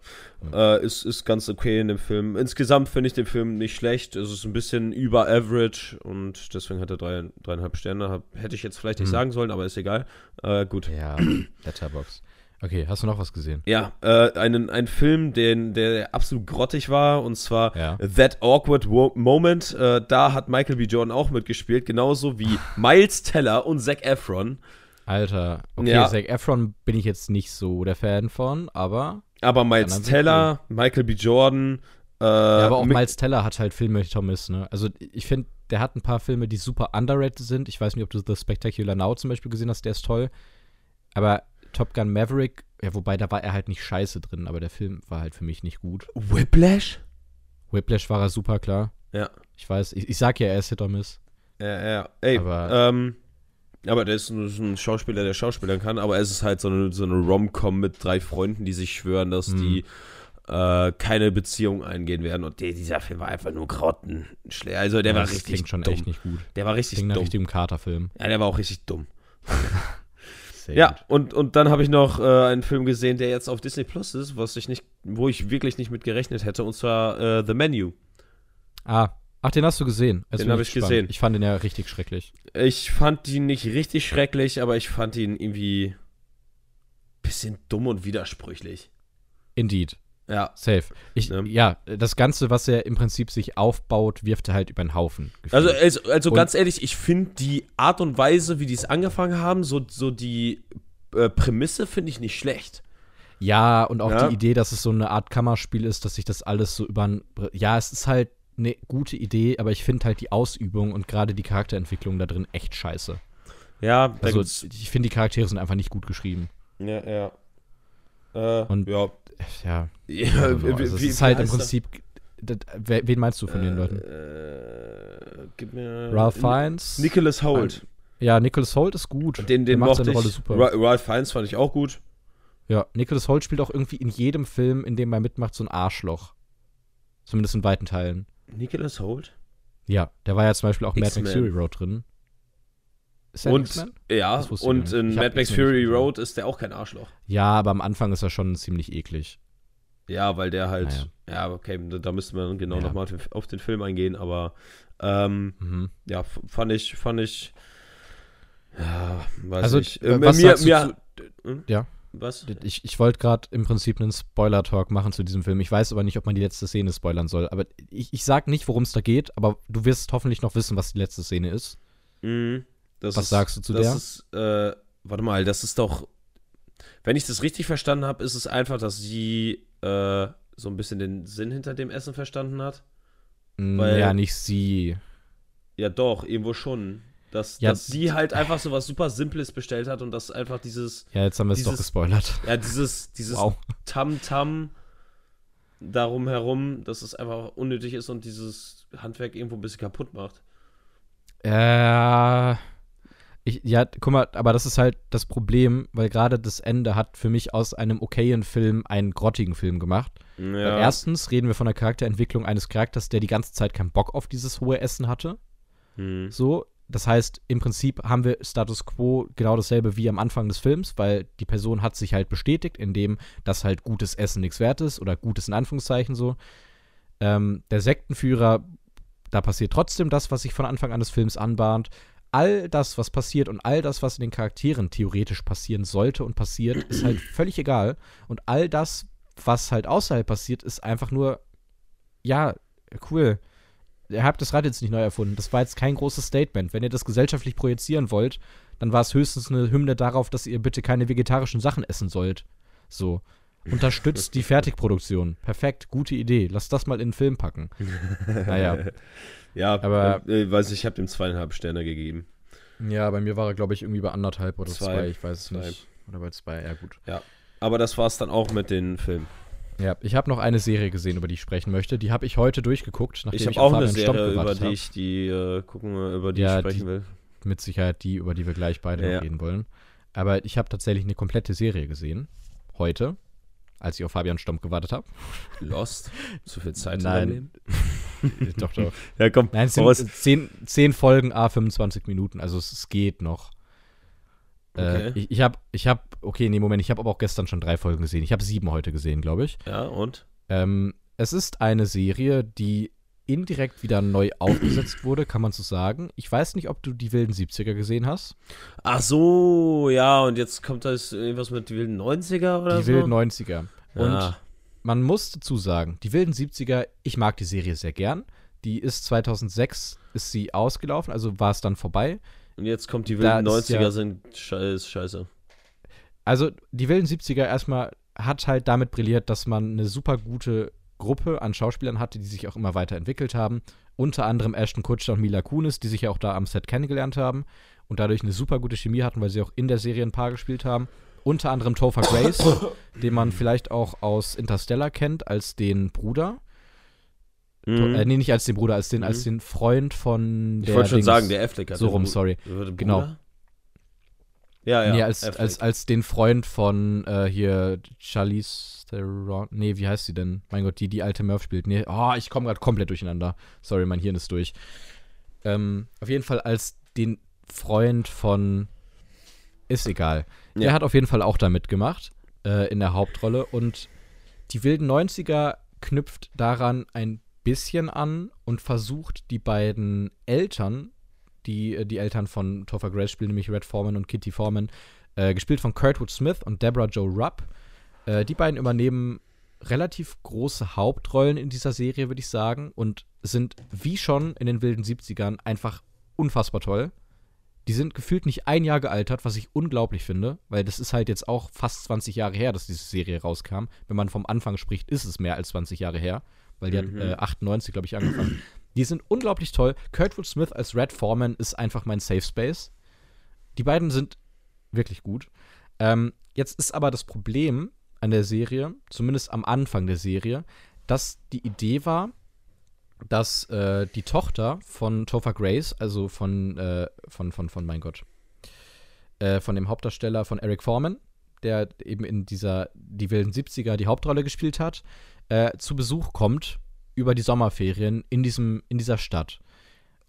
äh, ist, ist ganz okay in dem Film. Insgesamt finde ich den Film nicht schlecht. Es ist ein bisschen über average und deswegen hat er drei, dreieinhalb Sterne. Hab, hätte ich jetzt vielleicht nicht Hm. sagen sollen, aber ist egal. Äh, gut. Ja, [clears throat] Letterbox. Okay, hast du noch was gesehen? Ja, äh, einen, ein Film, den, der absolut grottig war, und zwar Ja. That Awkward Moment. Äh, da hat Michael B. Jordan auch mitgespielt, genauso wie Miles Teller und Zac Efron. Alter, okay, Ja. Zac Efron bin ich jetzt nicht so der Fan von, aber. Aber Miles Teller, Michael B. Jordan. Äh, ja, aber auch Miles Teller hat halt Filme, Thomas, ne? Also ich finde, der hat ein paar Filme, die super underrated sind. Ich weiß nicht, ob du The Spectacular Now zum Beispiel gesehen hast, der ist toll. Aber Top Gun Maverick, ja, wobei da war er halt nicht scheiße drin, aber der Film war halt für mich nicht gut. Whiplash? Whiplash war er super, klar. Ja. Ich weiß, ich, ich sag ja, er ist Hit or Miss. Ja, ja. Ey, Aber- ähm, aber der ist ein, Schauspieler, der Schauspielern kann, aber es ist halt so eine, so eine Rom-Com mit drei Freunden, die sich schwören, dass Mhm. die äh, keine Beziehung eingehen werden. Und der, dieser Film war einfach nur grottenschlecht. Also der war das richtig klingt schon dumm. echt nicht gut. Der war richtig Klingt nach dumm. richtigem Carter-Film. Ja, der war auch richtig dumm. [laughs] Sehr Ja, gut. und, und dann habe ich noch äh, einen Film gesehen, der jetzt auf Disney Plus ist, was ich nicht, wo ich wirklich nicht mit gerechnet hätte, und zwar äh, The Menu. Ah, ach, den hast du gesehen. Jetzt Den bin hab ich gespannt. gesehen. Ich fand den ja richtig schrecklich. Ich fand ihn nicht richtig schrecklich, aber ich fand ihn irgendwie bisschen dumm und widersprüchlich. Indeed. Ja. Safe. Ich, Ja. ja. das Ganze, was er im Prinzip sich aufbaut, wirft er halt über den Haufen. Also, also, also ganz ehrlich, ich finde die Art und Weise, wie die es angefangen haben, so, so die äh, Prämisse finde ich nicht schlecht. ja, und auch Ja. die Idee, dass es so eine Art Kammerspiel ist, dass sich das alles so über ein. Ja, es ist halt eine gute Idee, aber ich finde halt die Ausübung und gerade die Charakterentwicklung da drin echt scheiße. Ja, Also, ich finde, die Charaktere sind einfach nicht gut geschrieben. ja, ja. Äh, Und- ja. Ja. ja Also, also es ist halt im? Prinzip. Das, wen meinst du von den Leuten? Äh, gib mir. Ralph Fiennes? Nicholas Holt. Ja, Nicholas Holt ist gut. Den, Der den macht seine ich. Rolle super. Ra Ralph Fiennes fand ich auch gut. Ja, Nicholas Holt spielt auch irgendwie in jedem Film, in dem er mitmacht, so ein Arschloch. Zumindest in weiten Teilen. Nicholas Holt? Ja, der war ja zum Beispiel auch in Mad. Max Fury Road drin. Ist Und, ja, und nicht. in Mad Max nicht Fury. Road ist der auch kein Arschloch. Ja, aber am Anfang ist er schon ziemlich eklig. Ja, weil der halt. Ja, okay, da, müsste man genau Ja. nochmal auf den Film eingehen, aber ähm, Mhm. ja, fand ich, fand ich. Ja, weiß Also, ich. äh, Äh, was mir, sagst du mir, zu- Hm? Ja. Was? Ich, ich wollte gerade im Prinzip einen Spoiler-Talk machen zu diesem Film. Ich weiß aber nicht, ob man die letzte Szene spoilern soll. Aber ich, ich sag nicht, worum es da geht, aber du wirst hoffentlich noch wissen, was die letzte Szene ist. Mhm, das Was ist, sagst du zu das der? Ist, äh, warte mal, das ist doch. Wenn ich das richtig verstanden habe, ist es einfach, dass sie äh, so ein bisschen den Sinn hinter dem Essen verstanden hat. Mm, Weil- ja, nicht sie. Ja, doch, irgendwo schon. Dass, Ja, dass sie halt einfach so was super Simples bestellt hat und dass einfach dieses, Ja, jetzt haben wir es doch gespoilert. ja, dieses, dieses Wow. Tam-Tam darum herum, dass es einfach unnötig ist und dieses Handwerk irgendwo ein bisschen kaputt macht. Äh, ich, ja, guck mal, aber das ist halt das Problem, weil gerade das Ende hat für mich aus einem okayen Film einen grottigen Film gemacht. Weil Ja. erstens reden wir von der Charakterentwicklung eines Charakters, der die ganze Zeit keinen Bock auf dieses hohe Essen hatte. Hm. So, das heißt, im Prinzip haben wir Status Quo genau dasselbe wie am Anfang des Films, weil die Person hat sich halt bestätigt, indem das halt gutes Essen nichts wert ist oder gutes in Anführungszeichen so. Ähm, der Sektenführer, da passiert trotzdem das, was sich von Anfang an des Films anbahnt. All das, was passiert und all das, was in den Charakteren theoretisch passieren sollte und passiert, ist halt [clears throat] völlig egal. Und all das, was halt außerhalb passiert, ist einfach nur, ja, cool. Ihr habt das Rad jetzt nicht neu erfunden. Das war jetzt kein großes Statement. Wenn ihr das gesellschaftlich projizieren wollt, dann war es höchstens eine Hymne darauf, dass ihr bitte keine vegetarischen Sachen essen sollt. So. Unterstützt die Fertigproduktion. Perfekt, gute Idee. Lass das mal in den Film packen. Naja. [laughs] Ja, Aber- äh, weiß ich, ich habe dem zweieinhalb Sterne gegeben. Ja, bei mir war er, glaube ich, irgendwie bei anderthalb oder Zwei. zwei. Ich weiß es nicht. Oder bei zwei, ja gut. Aber das war's dann auch mit den Filmen. Ja, ich habe noch eine Serie gesehen, über die ich sprechen möchte. Die habe ich heute durchgeguckt, nachdem Ich ich, habe auch eine Serie, über die ich die äh, gucken, über die Ja, ich sprechen die- will. Mit Sicherheit die, über die wir gleich beide Ja. noch reden wollen. Aber ich habe tatsächlich eine komplette Serie gesehen. Heute, als ich auf Fabian Stomp gewartet habe. Lost? Zu viel Zeit in Nein. [laughs] doch, doch. Ja, komm. Nein, es sind zehn, zehn Folgen, a 25 Minuten. Also es, es geht noch. Okay. Äh, ich ich habe, ich habe, okay, nee, Moment, ich habe aber auch gestern schon drei Folgen gesehen. Ich habe sieben heute gesehen, glaube ich. Ja, und? Ähm, es ist eine Serie, die indirekt wieder neu aufgesetzt wurde, kann man so sagen. Ich weiß nicht, ob du die wilden 70er gesehen hast. Ach so, ja, und jetzt kommt das irgendwas mit die wilden 90er oder die so? wilden 90er. Und ja. man muss dazu sagen, die wilden 70er, ich mag die Serie sehr gern. Die ist 2006 ist sie ausgelaufen, also war es dann vorbei. Und jetzt kommt die Da wilden ist 90er ja- sind scheiß, scheiße. Also die wilden 70er erstmal hat halt damit brilliert, dass man eine super gute Gruppe an Schauspielern hatte, die sich auch immer weiterentwickelt haben. Unter anderem Ashton Kutcher und Mila Kunis, die sich ja auch da am Set kennengelernt haben und dadurch eine super gute Chemie hatten, weil sie auch in der Serie ein Paar gespielt haben. Unter anderem Topher Grace, [coughs] den man vielleicht auch aus Interstellar kennt, als den Bruder. Mhm. Äh, nee, nicht als den Bruder, als den, als Mhm. den Freund von ich der wollte schon Dings. sagen, der Affleck hat So rum, sorry. Bruder? Genau. Ja, ja. nee, als, Affleck. als, als den Freund von äh, hier Charlize Theron. Nee, wie heißt sie denn? Mein Gott, die, die alte Murph spielt. Nee, oh, ich komme gerade komplett durcheinander. Sorry, mein Hirn ist durch. Ähm, auf jeden Fall als den Freund von. Ist egal. Der Ja. hat auf jeden Fall auch da mitgemacht. Äh, in der Hauptrolle. Und die wilden 90er knüpft daran ein bisschen an und versucht die beiden Eltern, die äh, die Eltern von Topher Grace spielen, nämlich Red Foreman und Kitty Foreman, äh, gespielt von Kurtwood Smith und Deborah Joe Rupp. Äh, die beiden übernehmen relativ große Hauptrollen in dieser Serie, würde ich sagen, und sind wie schon in den wilden 70ern einfach unfassbar toll. Die sind gefühlt nicht ein Jahr gealtert, was ich unglaublich finde, weil das ist halt jetzt auch fast 20 Jahre her, dass diese Serie rauskam. Wenn man vom Anfang spricht, ist es mehr als 20 Jahre her, weil die Mhm. hat äh, 98, glaube ich, angefangen. Die sind unglaublich toll. Kurtwood Smith als Red Foreman ist einfach mein Safe Space. Die beiden sind wirklich gut. Ähm, jetzt ist aber das Problem an der Serie, zumindest am Anfang der Serie, dass die Idee war, dass äh, die Tochter von Topher Grace, also von, äh, von, von, von, mein Gott, äh, von dem Hauptdarsteller von Eric Foreman, der eben in dieser Die wilden 70er die Hauptrolle gespielt hat, äh, zu Besuch kommt über die Sommerferien in, diesem, in dieser Stadt.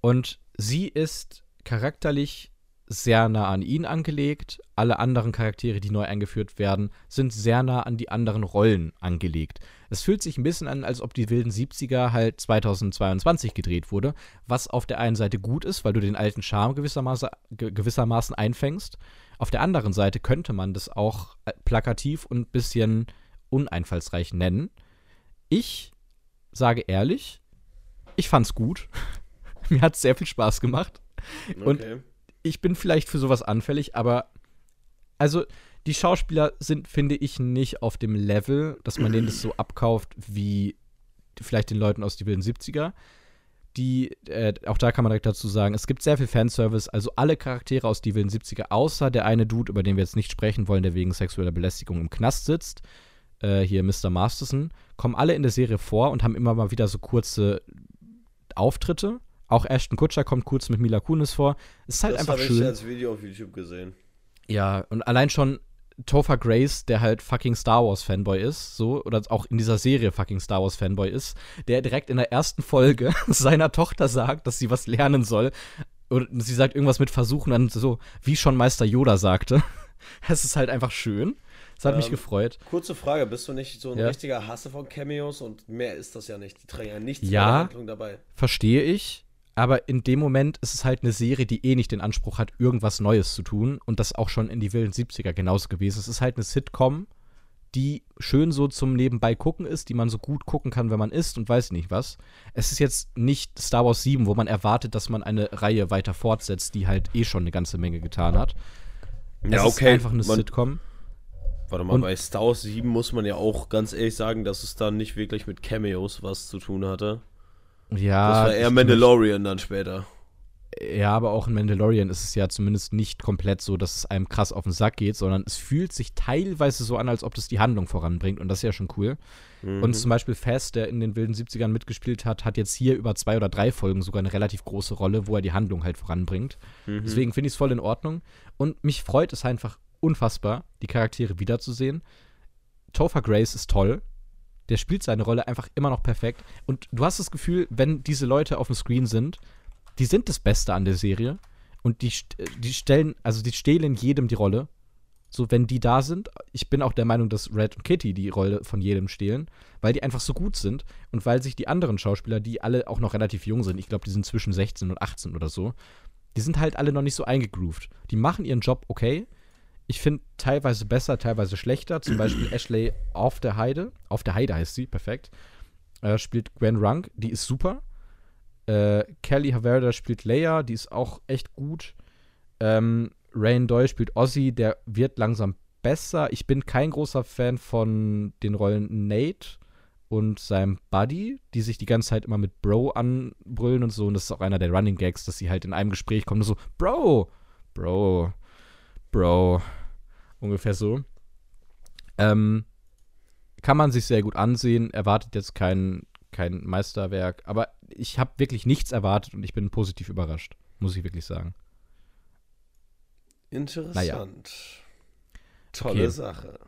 Und sie ist charakterlich sehr nah an ihn angelegt. Alle anderen Charaktere, die neu eingeführt werden, sind sehr nah an die anderen Rollen angelegt. Es fühlt sich ein bisschen an, als ob die wilden 70er halt 2022 gedreht wurde, was auf der einen Seite gut ist, weil du den alten Charme gewissermaßen, ge gewissermaßen einfängst. Auf der anderen Seite könnte man das auch äh, plakativ und ein bisschen uneinfallsreich nennen. Ich sage ehrlich, ich fand's gut. [laughs] Mir hat sehr viel Spaß gemacht. und- Okay. Ich bin vielleicht für sowas anfällig, aber also die Schauspieler sind, finde ich, nicht auf dem Level, dass man denen das so abkauft wie vielleicht den Leuten aus die wilden 70er. Die, äh, auch da kann man direkt dazu sagen, es gibt sehr viel Fanservice, also alle Charaktere aus die wilden 70er, außer der eine Dude, über den wir jetzt nicht sprechen wollen, der wegen sexueller Belästigung im Knast sitzt, äh, hier Mr. Masterson, kommen alle in der Serie vor und haben immer mal wieder so kurze Auftritte. Auch Ashton Kutcher kommt kurz mit Mila Kunis vor. Es ist halt das einfach habe ich schön. als Video auf YouTube gesehen. Ja, und allein schon Topher Grace, der halt fucking Star Wars Fanboy ist, so, oder auch in dieser Serie fucking Star Wars Fanboy ist, der direkt in der ersten Folge [laughs] seiner Tochter sagt, dass sie was lernen soll. Und sie sagt irgendwas mit Versuchen, dann so, wie schon Meister Yoda sagte. [laughs] Es ist halt einfach schön. Es hat mich Ähm, gefreut. Kurze Frage, bist du nicht so ein Ja. richtiger Hasser von Cameos und mehr ist das ja nicht. Die tragen ja nichts Ja. Handlung dabei. Verstehe ich. Aber in dem Moment ist es halt eine Serie, die eh nicht den Anspruch hat, irgendwas Neues zu tun. Und das auch schon in die wilden 70er genauso gewesen. Es ist halt eine Sitcom, die schön so zum Nebenbei gucken ist, die man so gut gucken kann, wenn man isst und weiß nicht was. Es ist jetzt nicht Star Wars 7, wo man erwartet, dass man eine Reihe weiter fortsetzt, die halt eh schon eine ganze Menge getan hat. Ja, es okay. ist einfach eine Man- Sitcom. Warte mal, Und- bei Star Wars 7 muss man ja auch ganz ehrlich sagen, dass es dann nicht wirklich mit Cameos was zu tun hatte. Ja, das war eher Mandalorian dann später. Ja, aber auch in Mandalorian ist es ja zumindest nicht komplett so, dass es einem krass auf den Sack geht, sondern es fühlt sich teilweise so an, als ob das die Handlung voranbringt und das ist ja schon cool. Mhm. Und zum Beispiel Fast, der in den wilden 70ern mitgespielt hat, hat jetzt hier über zwei oder drei Folgen sogar eine relativ große Rolle, wo er die Handlung halt voranbringt. Mhm. Deswegen finde ich es voll in Ordnung. Und mich freut es einfach unfassbar, die Charaktere wiederzusehen. Topher Grace ist toll. Der spielt seine Rolle einfach immer noch perfekt. Und du hast das Gefühl, wenn diese Leute auf dem Screen sind, die sind das Beste an der Serie. Und die, st- die stellen, also die stehlen jedem die Rolle. So, wenn die da sind, ich bin auch der Meinung, dass Red und Kitty die Rolle von jedem stehlen, weil die einfach so gut sind und weil sich die anderen Schauspieler, die alle auch noch relativ jung sind, ich glaube, die sind zwischen 16 und 18 oder so, die sind halt alle noch nicht so eingegroovt. Die machen ihren Job okay. Ich finde teilweise besser, teilweise schlechter. Zum Beispiel [clears throat] Ashley auf der Heide, auf der Heide heißt sie, perfekt, äh, spielt Gwen Runk, die ist super. Äh, Kelly Haverda spielt Leia, die ist auch echt gut. Ähm, Rain Doyle spielt Ozzy, der wird langsam besser. Ich bin kein großer Fan von den Rollen Nate und seinem Buddy, die sich die ganze Zeit immer mit Bro anbrüllen und so. Und das ist auch einer der Running Gags, dass sie halt in einem Gespräch kommen und so, Bro, Bro, Bro. Ungefähr so. Ähm, kann man sich sehr gut ansehen, erwartet jetzt kein, kein Meisterwerk, aber ich habe wirklich nichts erwartet und ich bin positiv überrascht, muss ich wirklich sagen. Interessant. Tolle Okay. Sache.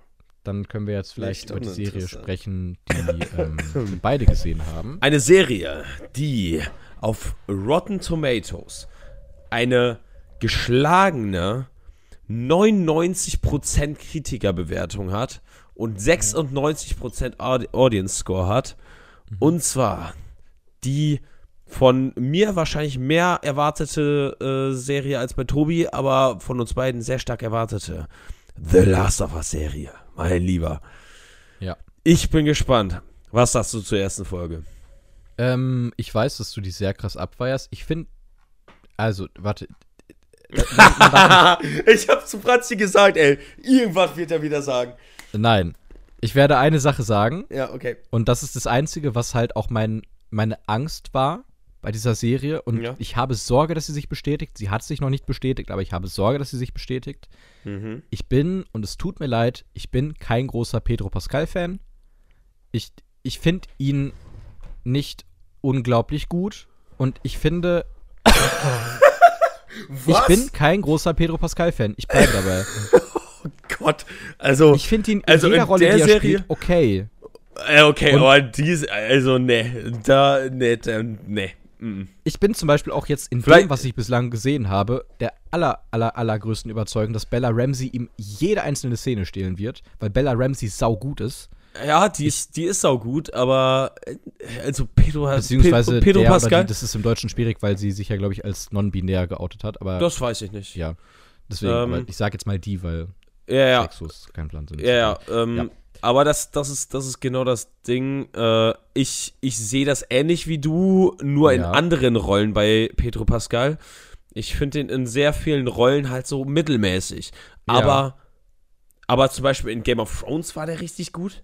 Dann können wir jetzt vielleicht über die Serie sprechen, die [laughs] ähm, beide gesehen haben. Eine Serie, die auf Rotten Tomatoes eine geschlagene 99% Kritikerbewertung hat und 96% Audi- Audience Score hat. Und zwar die von mir wahrscheinlich mehr erwartete äh, Serie als bei Tobi, aber von uns beiden sehr stark erwartete. The Last of Us Serie, mein Lieber. Ja. Ich bin gespannt. Was sagst du zur ersten Folge? Ähm, ich weiß, dass du die sehr krass abfeierst. Ich finde, also, warte. äh, man- man darf [laughs] ich hab zu Franzi gesagt, ey, irgendwas wird er wieder sagen. Nein. Ich werde eine Sache sagen, Ja, okay. und das ist das Einzige, was halt auch mein, meine Angst war bei dieser Serie. Und Ja. ich habe Sorge, dass sie sich bestätigt. Sie hat sich noch nicht bestätigt, aber ich habe Sorge, dass sie sich bestätigt. Mhm. Ich bin, und es tut mir leid, ich bin kein großer Pedro Pascal-Fan. Ich, ich finde ihn nicht unglaublich gut. Und ich finde, [laughs] ich bin kein großer Pedro Pascal-Fan. Ich bleibe [laughs] dabei. Gott, also, Ich finde ihn in Also jeder in Rolle, der die er Serie- spielt, okay. okay, Und- aber diese, also, ne, da, ne, da, ne. mm. Ich bin zum Beispiel auch jetzt in Vielleicht- dem, was ich bislang gesehen habe, der aller, aller, allergrößten Überzeugung, dass Bella Ramsey ihm jede einzelne Szene stehlen wird, weil Bella Ramsey saugut ist. Ja, die ist, die ist saugut, aber, äh, also, Pedro, Beziehungsweise Pedro der Pascal, die, das ist im Deutschen schwierig, weil sie sich ja, glaube ich, als non-binär geoutet hat. Aber das weiß ich nicht. ja, deswegen, Ähm, ich sage jetzt mal die, weil Ja, ja, Sexus kein Plan sind. Ja, ja, ähm, Ja. aber das, das, ist, das ist genau das Ding. Äh, ich ich sehe das ähnlich wie du, nur in Ja. anderen Rollen bei Pedro Pascal. Ich finde ihn in sehr vielen Rollen halt so mittelmäßig. Ja. Aber, aber zum Beispiel in Game of Thrones war der richtig gut.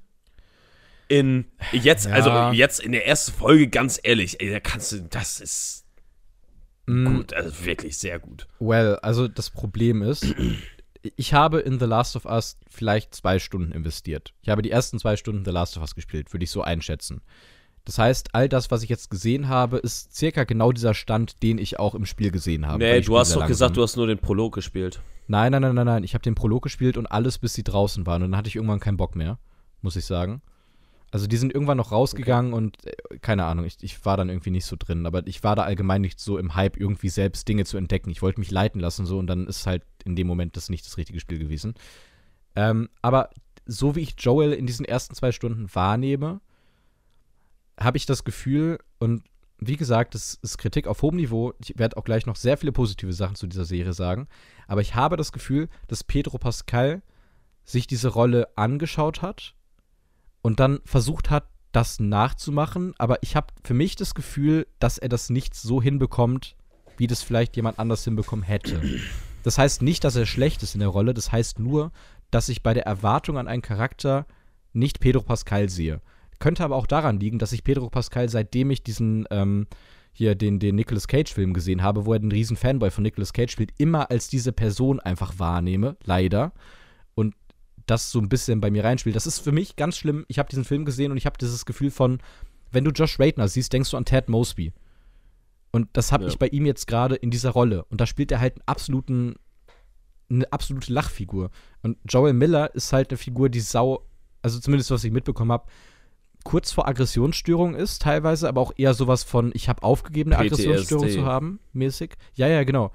In jetzt, Ja. also jetzt in der ersten Folge, ganz ehrlich, ey, da kannst du, das ist Mm, gut, also wirklich sehr gut. Well, also das Problem ist, ich habe in The Last of Us vielleicht zwei Stunden investiert. Ich habe die ersten zwei Stunden The Last of Us gespielt, würde ich so einschätzen. Das heißt, all das, was ich jetzt gesehen habe, ist circa genau dieser Stand, den ich auch im Spiel gesehen habe. Nee, du hast doch langsam. gesagt, du hast nur den Prolog gespielt. Nein, nein, nein, nein, nein. Ich habe den Prolog gespielt und alles, bis sie draußen waren. Und dann hatte ich irgendwann keinen Bock mehr, muss ich sagen. Also die sind irgendwann noch rausgegangen und äh, keine Ahnung, ich, ich war dann irgendwie nicht so drin. Aber ich war da allgemein nicht so im Hype, irgendwie selbst Dinge zu entdecken. Ich wollte mich leiten lassen so und dann ist halt in dem Moment das nicht das richtige Spiel gewesen. Ähm, aber so wie ich Joel in diesen ersten zwei Stunden wahrnehme, habe ich das Gefühl, und wie gesagt, das ist Kritik auf hohem Niveau. Ich werde auch gleich noch sehr viele positive Sachen zu dieser Serie sagen. Aber ich habe das Gefühl, dass Pedro Pascal sich diese Rolle angeschaut hat und dann versucht hat, das nachzumachen. Aber ich habe für mich das Gefühl, dass er das nicht so hinbekommt, wie das vielleicht jemand anders hinbekommen hätte. Das heißt nicht, dass er schlecht ist in der Rolle. Das heißt nur, dass ich bei der Erwartung an einen Charakter nicht Pedro Pascal sehe. Könnte aber auch daran liegen, dass ich Pedro Pascal, seitdem ich diesen ähm, hier den, den Nicolas Cage-Film gesehen habe, wo er den riesen Fanboy von Nicolas Cage spielt, immer als diese Person einfach wahrnehme, leider. Und das so ein bisschen bei mir reinspielt. Das ist für mich ganz schlimm. Ich habe diesen Film gesehen und ich habe dieses Gefühl von, wenn du Josh Radner siehst, denkst du an Ted Mosby. Und das habe Ja. ich bei ihm jetzt gerade in dieser Rolle. Und da spielt er halt einen absoluten, eine absolute Lachfigur. Und Joel Miller ist halt eine Figur, die sau, also zumindest was ich mitbekommen habe, kurz vor Aggressionsstörung ist, teilweise, aber auch eher sowas von, ich habe aufgegeben, eine PTSD. Aggressionsstörung zu haben, mäßig. Ja, ja, genau.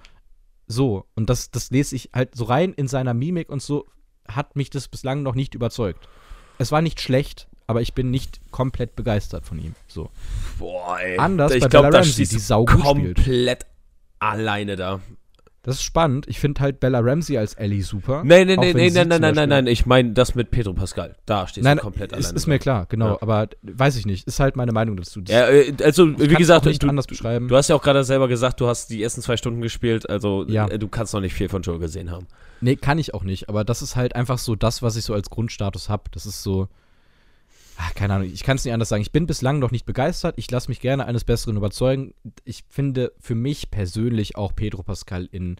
So. Und das, das lese ich halt so rein in seiner Mimik und so hat mich das bislang noch nicht überzeugt. Es war nicht schlecht, aber ich bin nicht komplett begeistert von ihm. So. Boah, ey. Anders ich bei glaub, Bella Ramsey, die du saugut spielt. komplett alleine da. Das ist spannend. Ich finde halt Bella Ramsey als Ellie super. Nee, nee, nee, nee, sie nein, nein, nein, nein, nein. Ich meine das mit Pedro Pascal. Da stehst Nein, du komplett ist, alleine. ist mir klar, genau. Ja. Aber weiß ich nicht. Ist halt meine Meinung dazu. Ja, äh, also, wie gesagt, nicht du, anders beschreiben. du hast ja auch gerade selber gesagt, du hast die ersten zwei Stunden gespielt. Also, Ja. äh, du kannst noch nicht viel von Joel gesehen haben. Nee, kann ich auch nicht. Aber das ist halt einfach so das, was ich so als Grundstatus habe. Das ist so. Ach, keine Ahnung, ich kann es nicht anders sagen. Ich bin bislang noch nicht begeistert. Ich lasse mich gerne eines Besseren überzeugen. Ich finde für mich persönlich auch Pedro Pascal in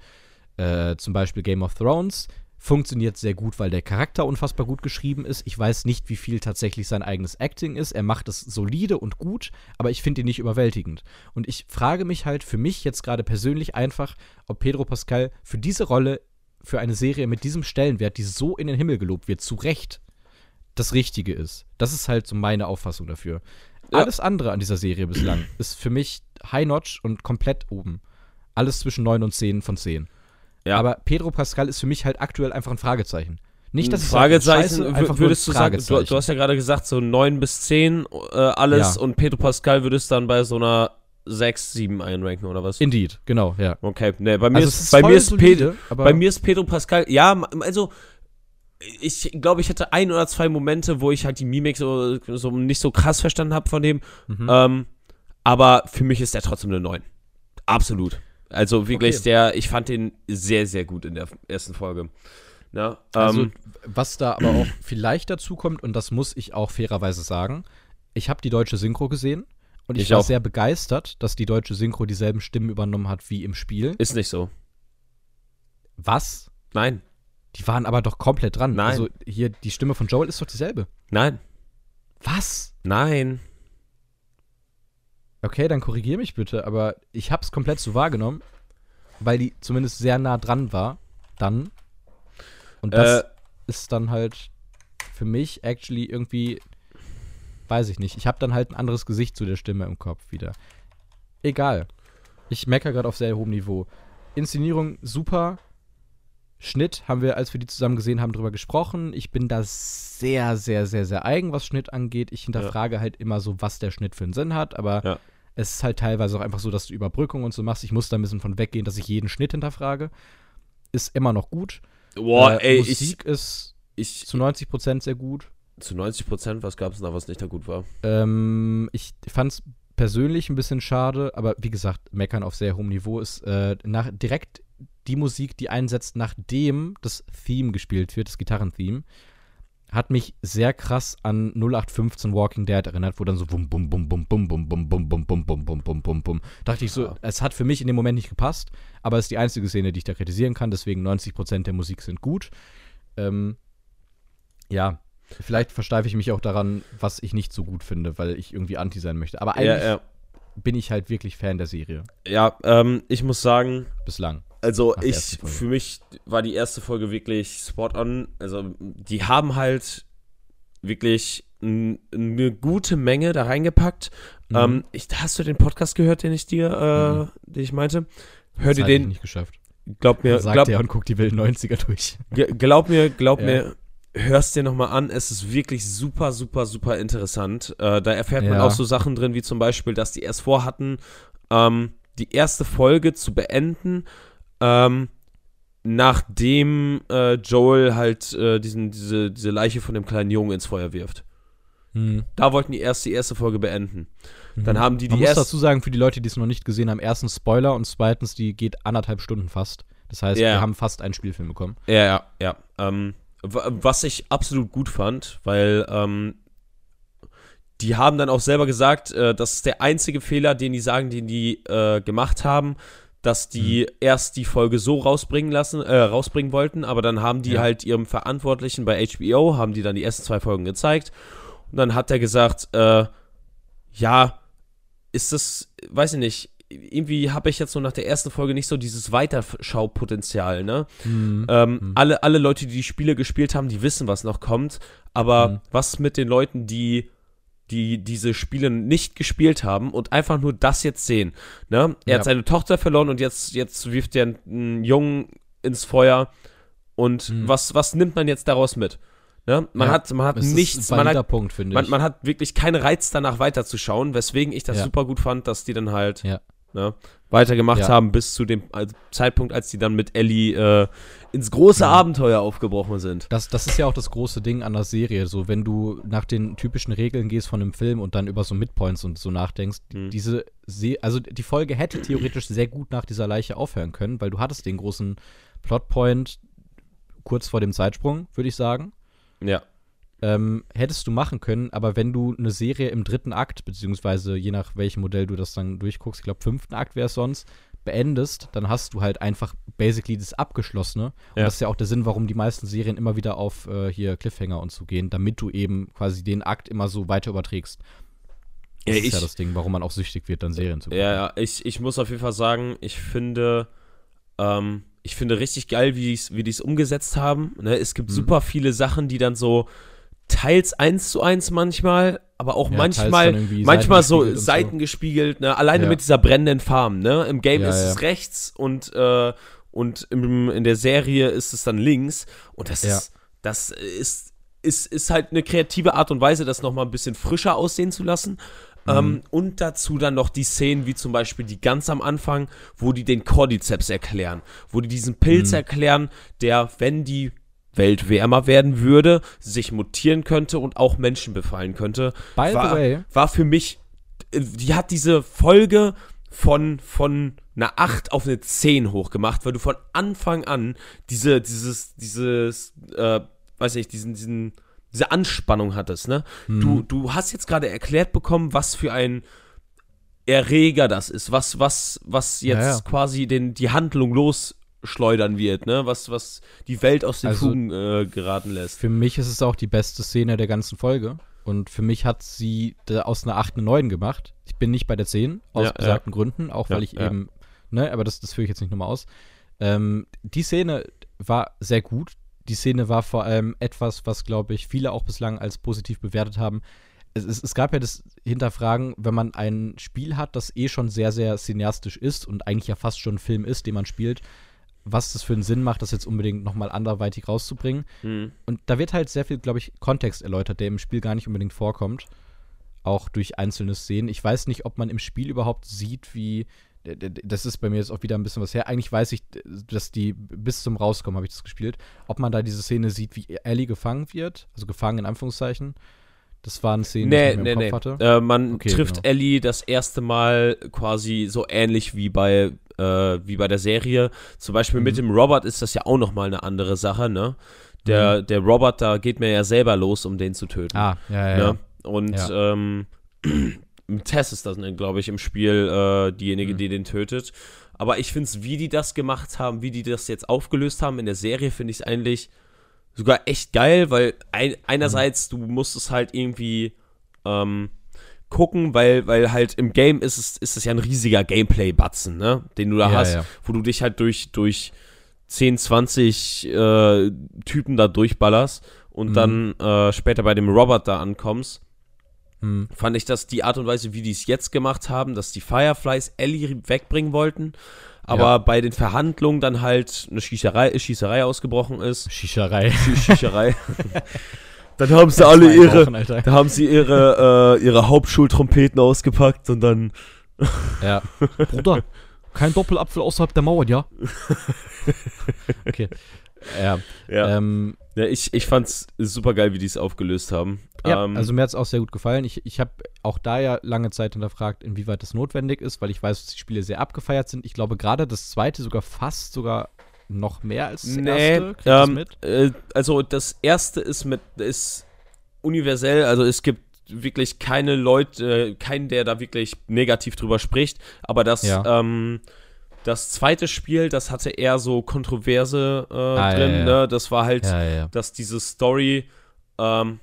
äh, zum Beispiel Game of Thrones funktioniert sehr gut, weil der Charakter unfassbar gut geschrieben ist. Ich weiß nicht, wie viel tatsächlich sein eigenes Acting ist. Er macht es solide und gut, aber ich finde ihn nicht überwältigend. Und ich frage mich halt für mich jetzt gerade persönlich einfach, ob Pedro Pascal für diese Rolle für eine Serie mit diesem Stellenwert, die so in den Himmel gelobt wird, zu Recht das Richtige ist. Das ist halt so meine Auffassung dafür. Ja. Alles andere an dieser Serie bislang [clears throat] ist für mich High-Notch und komplett oben. Alles zwischen 9 und 10 von 10. Ja. Aber Pedro Pascal ist für mich halt aktuell einfach ein Fragezeichen. Nicht, dass Fragezeichen, scheiße, wür- einfach nur ein würdest du sagen, du, Fragezeichen. du hast ja gerade gesagt, so 9 bis 10 äh, alles Ja. und Pedro Pascal würdest dann bei so einer 6, 7 einranken oder was? Indeed, genau, ja. Okay, ne, bei mir Also ist, es ist bei mir ist solide, Pedro, aber bei mir ist Pedro Pascal, ja, also ich glaube, ich hatte ein oder zwei Momente, wo ich halt die Mimik so, so nicht so krass verstanden habe von dem. Mhm. Ähm, aber für mich ist er trotzdem eine 9. Absolut. Also wirklich, Okay. der, ich fand den sehr, sehr gut in der ersten Folge. Na, Also, ähm, was da aber auch vielleicht dazu kommt, und das muss ich auch fairerweise sagen, ich habe die deutsche Synchro gesehen und ich, Ich war auch. sehr begeistert, dass die deutsche Synchro dieselben Stimmen übernommen hat wie im Spiel. ist nicht so. Was? Nein, Die waren aber doch komplett dran. Nein. Also hier, die Stimme von Joel ist doch dieselbe. nein, Was? nein. Okay, dann korrigier mich bitte, aber ich habe es komplett so wahrgenommen, weil die zumindest sehr nah dran war. Dann. Und das Äh, ist dann halt für mich actually irgendwie, weiß ich nicht. Ich habe dann halt ein anderes Gesicht zu der Stimme im Kopf wieder. Egal. Ich meckere gerade auf sehr hohem Niveau. Inszenierung super. Schnitt haben wir, als wir die zusammen gesehen haben, drüber gesprochen. Ich bin da sehr, sehr, sehr, sehr eigen, was Schnitt angeht. Ich hinterfrage halt immer so, was der Schnitt für einen Sinn hat, aber Ja. es ist halt teilweise auch einfach so, dass du Überbrückung und so machst. Ich muss da ein bisschen von weggehen, dass ich jeden Schnitt hinterfrage. Ist immer noch gut. Boah, Äh, ey, ich, Musik ist ich, zu 90% sehr gut. zu 90 Prozent, was gab es da, was nicht da gut war? Ähm, ich fand es persönlich ein bisschen schade, aber wie gesagt, meckern auf sehr hohem Niveau ist äh, nach, direkt die Musik, die einsetzt, nachdem das Theme gespielt wird, das Gitarrentheme, hat mich sehr krass an 0815 Walking Dead erinnert, wo dann so bum bum bum bum bum bum bum bum bum bum bum bum bum bum bum. Dachte ich so, es hat für mich in dem Moment nicht gepasst, aber es ist die einzige Szene, die ich da kritisieren kann, deswegen 90% der Musik sind gut. Ähm, ja, vielleicht versteife ich mich auch daran, was ich nicht so gut finde, weil ich irgendwie anti sein möchte. Aber eigentlich Ja, ja. bin ich halt wirklich Fan der Serie. Ja, ähm, ich muss sagen, Bislang. Also der ich, für mich war die erste Folge wirklich spot on. Also die haben halt wirklich eine gute Menge da reingepackt. Mhm. Ähm, ich, hast du den Podcast gehört, den ich dir, äh, Mhm. den ich meinte? Hör dir hab ich den, nicht geschafft. glaub mir, Sagt glaub, er und guckt die wilden 90er durch. glaub mir, glaub Ja. mir, hörst dir nochmal an. Es ist wirklich super, super, super interessant. Äh, da erfährt man Ja. auch so Sachen drin, wie zum Beispiel, dass die erst vorhatten, ähm, die erste Folge zu beenden, ähm, nachdem äh, Joel halt äh, diesen, diese, diese Leiche von dem kleinen Jungen ins Feuer wirft. Hm. Da wollten die erst die erste Folge beenden. Dann Mhm. haben die Man die muss erste. dazu sagen, für die Leute, die es noch nicht gesehen haben, erstens Spoiler und zweitens, die geht anderthalb Stunden fast. Das heißt, Ja. wir haben fast einen Spielfilm bekommen. Ja, ja, ja. Ähm, wa- was ich absolut gut fand, weil ähm, die haben dann auch selber gesagt, äh, das ist der einzige Fehler, den die sagen, den die äh, gemacht haben, dass die erst die Folge so rausbringen lassen, äh, rausbringen wollten, aber dann haben die Ja. halt ihrem Verantwortlichen bei HBO, haben die dann die ersten zwei Folgen gezeigt und dann hat er gesagt, äh, ja, ist das, weiß ich nicht, irgendwie habe ich jetzt so nach der ersten Folge nicht so dieses Weiterschaupotenzial, ne? Mhm. Ähm, Mhm. alle, alle Leute, die die Spiele gespielt haben, die wissen, was noch kommt. Aber Mhm. was mit den Leuten, die, die diese Spiele nicht gespielt haben und einfach nur das jetzt sehen? Ne? Er Ja. hat seine Tochter verloren und jetzt, jetzt wirft er einen, einen Jungen ins Feuer. Und Mhm. was, was nimmt man jetzt daraus mit? Ne? Man Ja, hat, man hat nichts, man hat, Punkt, finde man, ich. man hat wirklich keinen Reiz danach weiterzuschauen, weswegen ich das Ja. super gut fand, dass die dann halt ne, weitergemacht haben bis zu dem äh, Zeitpunkt, als die dann mit Ellie äh, ins große Ja. Abenteuer aufgebrochen sind. Das, das ist ja auch das große Ding an der Serie. So, wenn du nach den typischen Regeln gehst von einem Film und dann über so Midpoints und so nachdenkst, Mhm. diese Se also die Folge hätte theoretisch sehr gut nach dieser Leiche aufhören können, weil du hattest den großen Plotpoint kurz vor dem Zeitsprung, würde ich sagen. Ja. Ähm, hättest du machen können, aber wenn du eine Serie im dritten Akt, beziehungsweise je nach welchem Modell du das dann durchguckst, ich glaube fünften Akt wäre es sonst, beendest, dann hast du halt einfach basically das Abgeschlossene. Und Ja. das ist ja auch der Sinn, warum die meisten Serien immer wieder auf äh, hier Cliffhanger und so gehen, damit du eben quasi den Akt immer so weiter überträgst. Das Ja, ist ja ich- das Ding, warum man auch süchtig wird, dann Serien zu gucken. Ja, ja, ich, ich muss auf jeden Fall sagen, ich finde, ähm, ich finde richtig geil, wie die's, wie die es umgesetzt haben. Ne? Es gibt Mhm. super viele Sachen, die dann so teils eins zu eins manchmal, aber auch Ja, manchmal, manchmal so. Seiten gespiegelt, ne? Alleine Ja. mit dieser brennenden Farm, ne? Im Game Ja, ist es rechts und, äh, und im, in der Serie ist es dann links. Und das ist, das ist, ist, ist halt eine kreative Art und Weise, das nochmal ein bisschen frischer aussehen zu lassen. Mhm. Ähm, und dazu dann noch die Szenen, wie zum Beispiel die ganz am Anfang, wo die den Cordyceps erklären, wo die diesen Pilz Mhm. erklären, der, wenn die Welt wärmer werden würde, sich mutieren könnte und auch Menschen befallen könnte. By the war, way, war für mich, die hat diese Folge von, von einer 8 auf eine 10 hochgemacht, weil du von Anfang an diese, dieses, dieses, äh, weiß nicht, diesen, diesen, diese Anspannung hattest, ne? Mhm. Du, du hast jetzt gerade erklärt bekommen, was für ein Erreger das ist, was, was, was jetzt Ja, ja. quasi den, die Handlung losschleudern wird, ne? Was, was die Welt aus den Also- Fugen äh, geraten lässt. für mich ist es auch die beste Szene der ganzen Folge. Und für mich hat sie aus einer 8 eine 9 gemacht. Ich bin nicht bei der 10, aus Ja, besagten Gründen, auch weil Ja, ich ja. eben, ne, aber das, das führe ich jetzt nicht nochmal aus. Ähm, die Szene war sehr gut. Die Szene war vor allem etwas, was, glaube ich, viele auch bislang als positiv bewertet haben. Es, es, es gab ja das Hinterfragen, wenn man ein Spiel hat, das eh schon sehr, sehr cineastisch ist und eigentlich ja fast schon ein Film ist, den man spielt, was das für einen Sinn macht, das jetzt unbedingt nochmal anderweitig rauszubringen. Hm. Und da wird halt sehr viel, glaube ich, Kontext erläutert, der im Spiel gar nicht unbedingt vorkommt. Auch durch einzelne Szenen. Ich weiß nicht, ob man im Spiel überhaupt sieht, wie. Das ist bei mir jetzt auch wieder ein bisschen was her. Eigentlich weiß ich, dass die bis zum Rauskommen habe ich das gespielt. Ob man da diese Szene sieht, wie Ellie gefangen wird, also gefangen in Anführungszeichen. Das waren Szenen, die Nee, ich mir nee, nee. Hatte. Äh, man Okay, trifft genau. Ellie das erste Mal quasi so ähnlich wie bei, äh, wie bei der Serie. Zum Beispiel mit Mhm. dem Robert ist das ja auch nochmal eine andere Sache, ne? Der, der Robert, da geht mir ja selber los, um den zu töten. Ah, ja, ja. ja. ne? Und Ja. ähm, [clears throat] Tess ist das, glaube ich, im Spiel äh, diejenige, Mhm. die den tötet. Aber ich finde es, wie die das gemacht haben, wie die das jetzt aufgelöst haben in der Serie, finde ich es eigentlich sogar echt geil, weil ein, einerseits du musst es halt irgendwie ähm, gucken, weil, weil halt im Game ist es, ist es ja ein riesiger Gameplay-Batzen, ne? Den du da Ja, hast, ja. wo du dich halt durch, durch 10, 20 äh, Typen da durchballerst und Mhm. dann äh, später bei dem Robert da ankommst Hm. fand ich das die Art und Weise, wie die es jetzt gemacht haben, dass die Fireflies Ellie wegbringen wollten, aber Ja. bei den Verhandlungen dann halt eine Schießerei, Schießerei ausgebrochen ist. Shischerei. Schie- Schießerei. [laughs] dann haben sie alle ihre, Wochen, da haben sie ihre, äh, ihre Hauptschultrompeten ausgepackt und dann Ja. Bruder, kein Doppelapfel außerhalb der Mauern, ja? [laughs] okay. Ja, ja, ähm, ja ich, ich fand's super geil, wie die es aufgelöst haben. Ja, Ähm, also mir hat es auch sehr gut gefallen. Ich, ich habe auch da ja lange Zeit hinterfragt, inwieweit das notwendig ist, weil ich weiß, dass die Spiele sehr abgefeiert sind. Ich glaube gerade das zweite sogar fast sogar noch mehr als das Nee, erste. Kriegt ähm, mit? äh, also das erste ist mit ist universell, also es gibt wirklich keine Leute, äh, keinen, der da wirklich negativ drüber spricht, aber das Ja. ähm, das zweite Spiel, das hatte eher so Kontroverse äh, Ah, ja, drin, ja. ne? Das war halt, Ja, ja, ja. dass diese Story, ähm,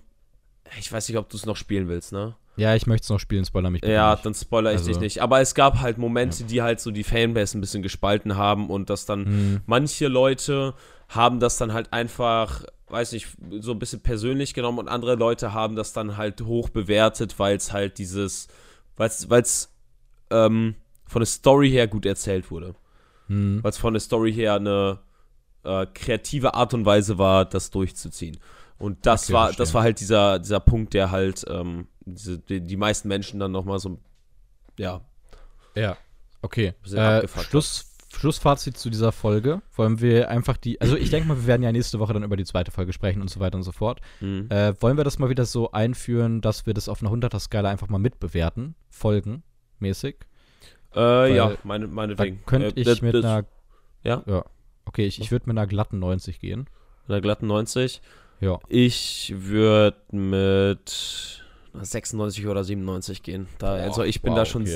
ich weiß nicht, ob du es noch spielen willst, ne? Ja, ich möchte es noch spielen, spoiler mich bitte Ja, nicht. dann spoiler ich Also- dich nicht. Aber es gab halt Momente, die halt so die Fanbase ein bisschen gespalten haben und dass dann Hm, manche Leute haben das dann halt einfach, weiß nicht, so ein bisschen persönlich genommen und andere Leute haben das dann halt hoch bewertet, weil es halt dieses, weil es ähm, von der Story her gut erzählt wurde. hm. Weil es von der Story her eine äh, kreative Art und Weise war, das durchzuziehen. Und das Okay, war, verstehe. das war halt dieser, dieser Punkt, der halt ähm, diese, die, die meisten Menschen dann nochmal so, ja, Ja, okay. Äh, Schluss, Schlussfazit zu dieser Folge. Wollen wir einfach die, also ich denke mal, wir werden ja nächste Woche dann über die zweite Folge sprechen und so weiter und so fort. mhm. Äh, wollen wir das mal wieder so einführen, dass wir das auf einer 100er-Skala einfach mal mitbewerten? Folgenmäßig? Äh, ja, weil meine, Da meinetwegen. könnte Äh, ich das- mit das- einer. Ja? Ja. Okay, ich, ich würde mit einer glatten 90 gehen. einer glatten 90. Ja. Ich würde mit 96 oder 97 gehen. Da, also ich bin da schon,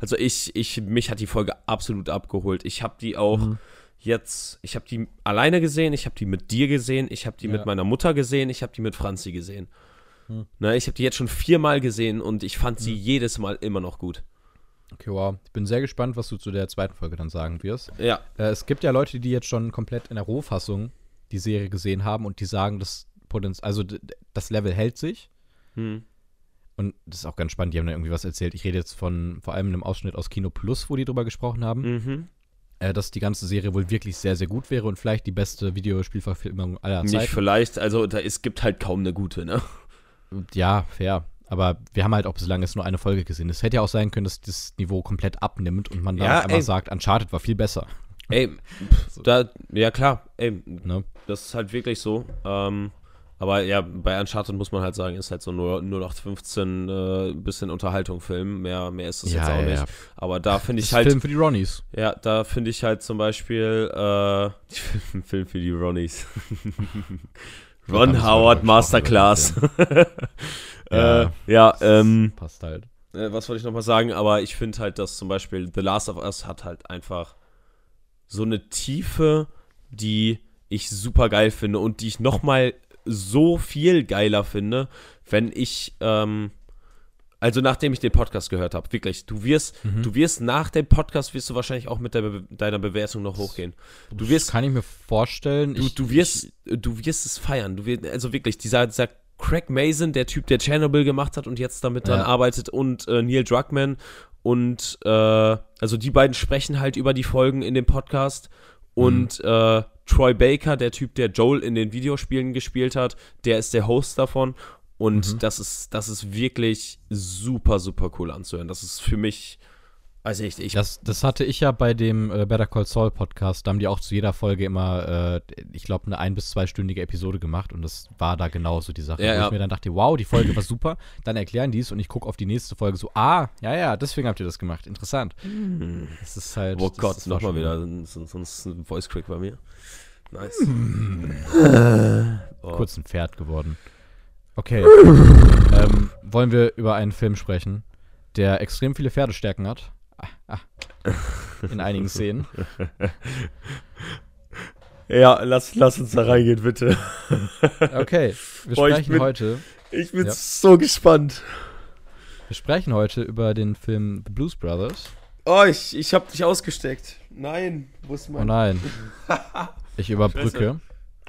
also ich, ich, mich hat die Folge absolut abgeholt. Ich habe die auch Mhm. jetzt, ich habe die alleine gesehen, ich habe die mit dir gesehen, ich habe die Ja. mit meiner Mutter gesehen, ich habe die mit Franzi gesehen. Hm. Ne, ich habe die jetzt schon viermal gesehen und ich fand sie Mhm. jedes Mal immer noch gut. Okay, wow. Ich bin sehr gespannt, was du zu der zweiten Folge dann sagen wirst. Ja. Äh, es gibt ja Leute, die jetzt schon komplett in der Rohfassung die Serie gesehen haben und die sagen, das Potenz also das Level hält sich. Hm. Und das ist auch ganz spannend, die haben da irgendwie was erzählt. Ich rede jetzt von vor allem einem Ausschnitt aus Kino Plus, wo die drüber gesprochen haben, Mhm. äh, dass die ganze Serie wohl wirklich sehr, sehr gut wäre und vielleicht die beste Videospielverfilmung aller Nicht Zeiten. vielleicht, also da, es gibt halt kaum eine gute, ne? Ja, fair. Aber wir haben halt auch bislang jetzt nur eine Folge gesehen. Es hätte ja auch sein können, dass das Niveau komplett abnimmt und man dann Ja, ey. sagt, Uncharted war viel besser. Ey, [laughs] da, ja klar, ey, Ne? das ist halt wirklich so. Ähm, aber ja, bei Uncharted muss man halt sagen, ist halt so nur 0815 äh, bisschen Unterhaltung Film. Mehr, mehr ist das Ja, jetzt auch ja, nicht. ja. Aber da finde ich halt, Film für die Ronnies. ja, da finde ich halt zum Beispiel äh, [laughs] Film für die Ronnies. [laughs] Ron Howard Masterclass. Ja. äh, ja, ähm, Passt halt. äh, was wollte ich nochmal sagen? Aber ich finde halt, dass zum Beispiel The Last of Us hat halt einfach so eine Tiefe, die ich super geil finde und die ich nochmal so viel geiler finde, wenn ich, ähm, also nachdem ich den Podcast gehört habe, wirklich, du wirst, Mhm. du wirst nach dem Podcast wirst du wahrscheinlich auch mit Be deiner Bewertung noch hochgehen. Du wirst, kann ich mir vorstellen. du, ich, du wirst, du wirst es feiern. Du wirst, also wirklich, dieser, dieser Craig Mason, der Typ, der Chernobyl gemacht hat und jetzt damit dran Ja. arbeitet und äh, Neil Druckmann und äh, also die beiden sprechen halt über die Folgen in dem Podcast und äh, Troy Baker, der Typ, der Joel in den Videospielen gespielt hat, der ist der Host davon und Mhm. das ist das ist wirklich super super cool anzuhören. Das ist für mich also ich, ich Das, das hatte ich ja bei dem äh, Better Call Saul Podcast. Da haben die auch zu jeder Folge immer, äh, ich glaube, eine ein- bis zweistündige Episode gemacht. Und das war da genauso die Sache. Ja, wo ja. ich mir dann dachte, wow, die Folge war super. Dann erklären die es und ich gucke auf die nächste Folge so, ah, ja, ja, deswegen habt ihr das gemacht. Interessant. Das ist halt. Oh das, Gott, nochmal wieder so, sonst ein Voice Crack bei mir. Nice. oh. Kurz ein Pferd geworden. Okay. [laughs] ähm, wollen wir über einen Film sprechen, der extrem viele Pferdestärken hat? Ah, ah. In einigen Szenen. [laughs] Ja, lass, lass uns da reingehen, bitte. Okay, wir Boah, sprechen bin- heute. Ich bin Ja. so gespannt. Wir sprechen heute über den Film The Blues Brothers. Oh, ich, ich hab dich ausgesteckt. Nein, wo ist Oh nein. [laughs] Ich überbrücke.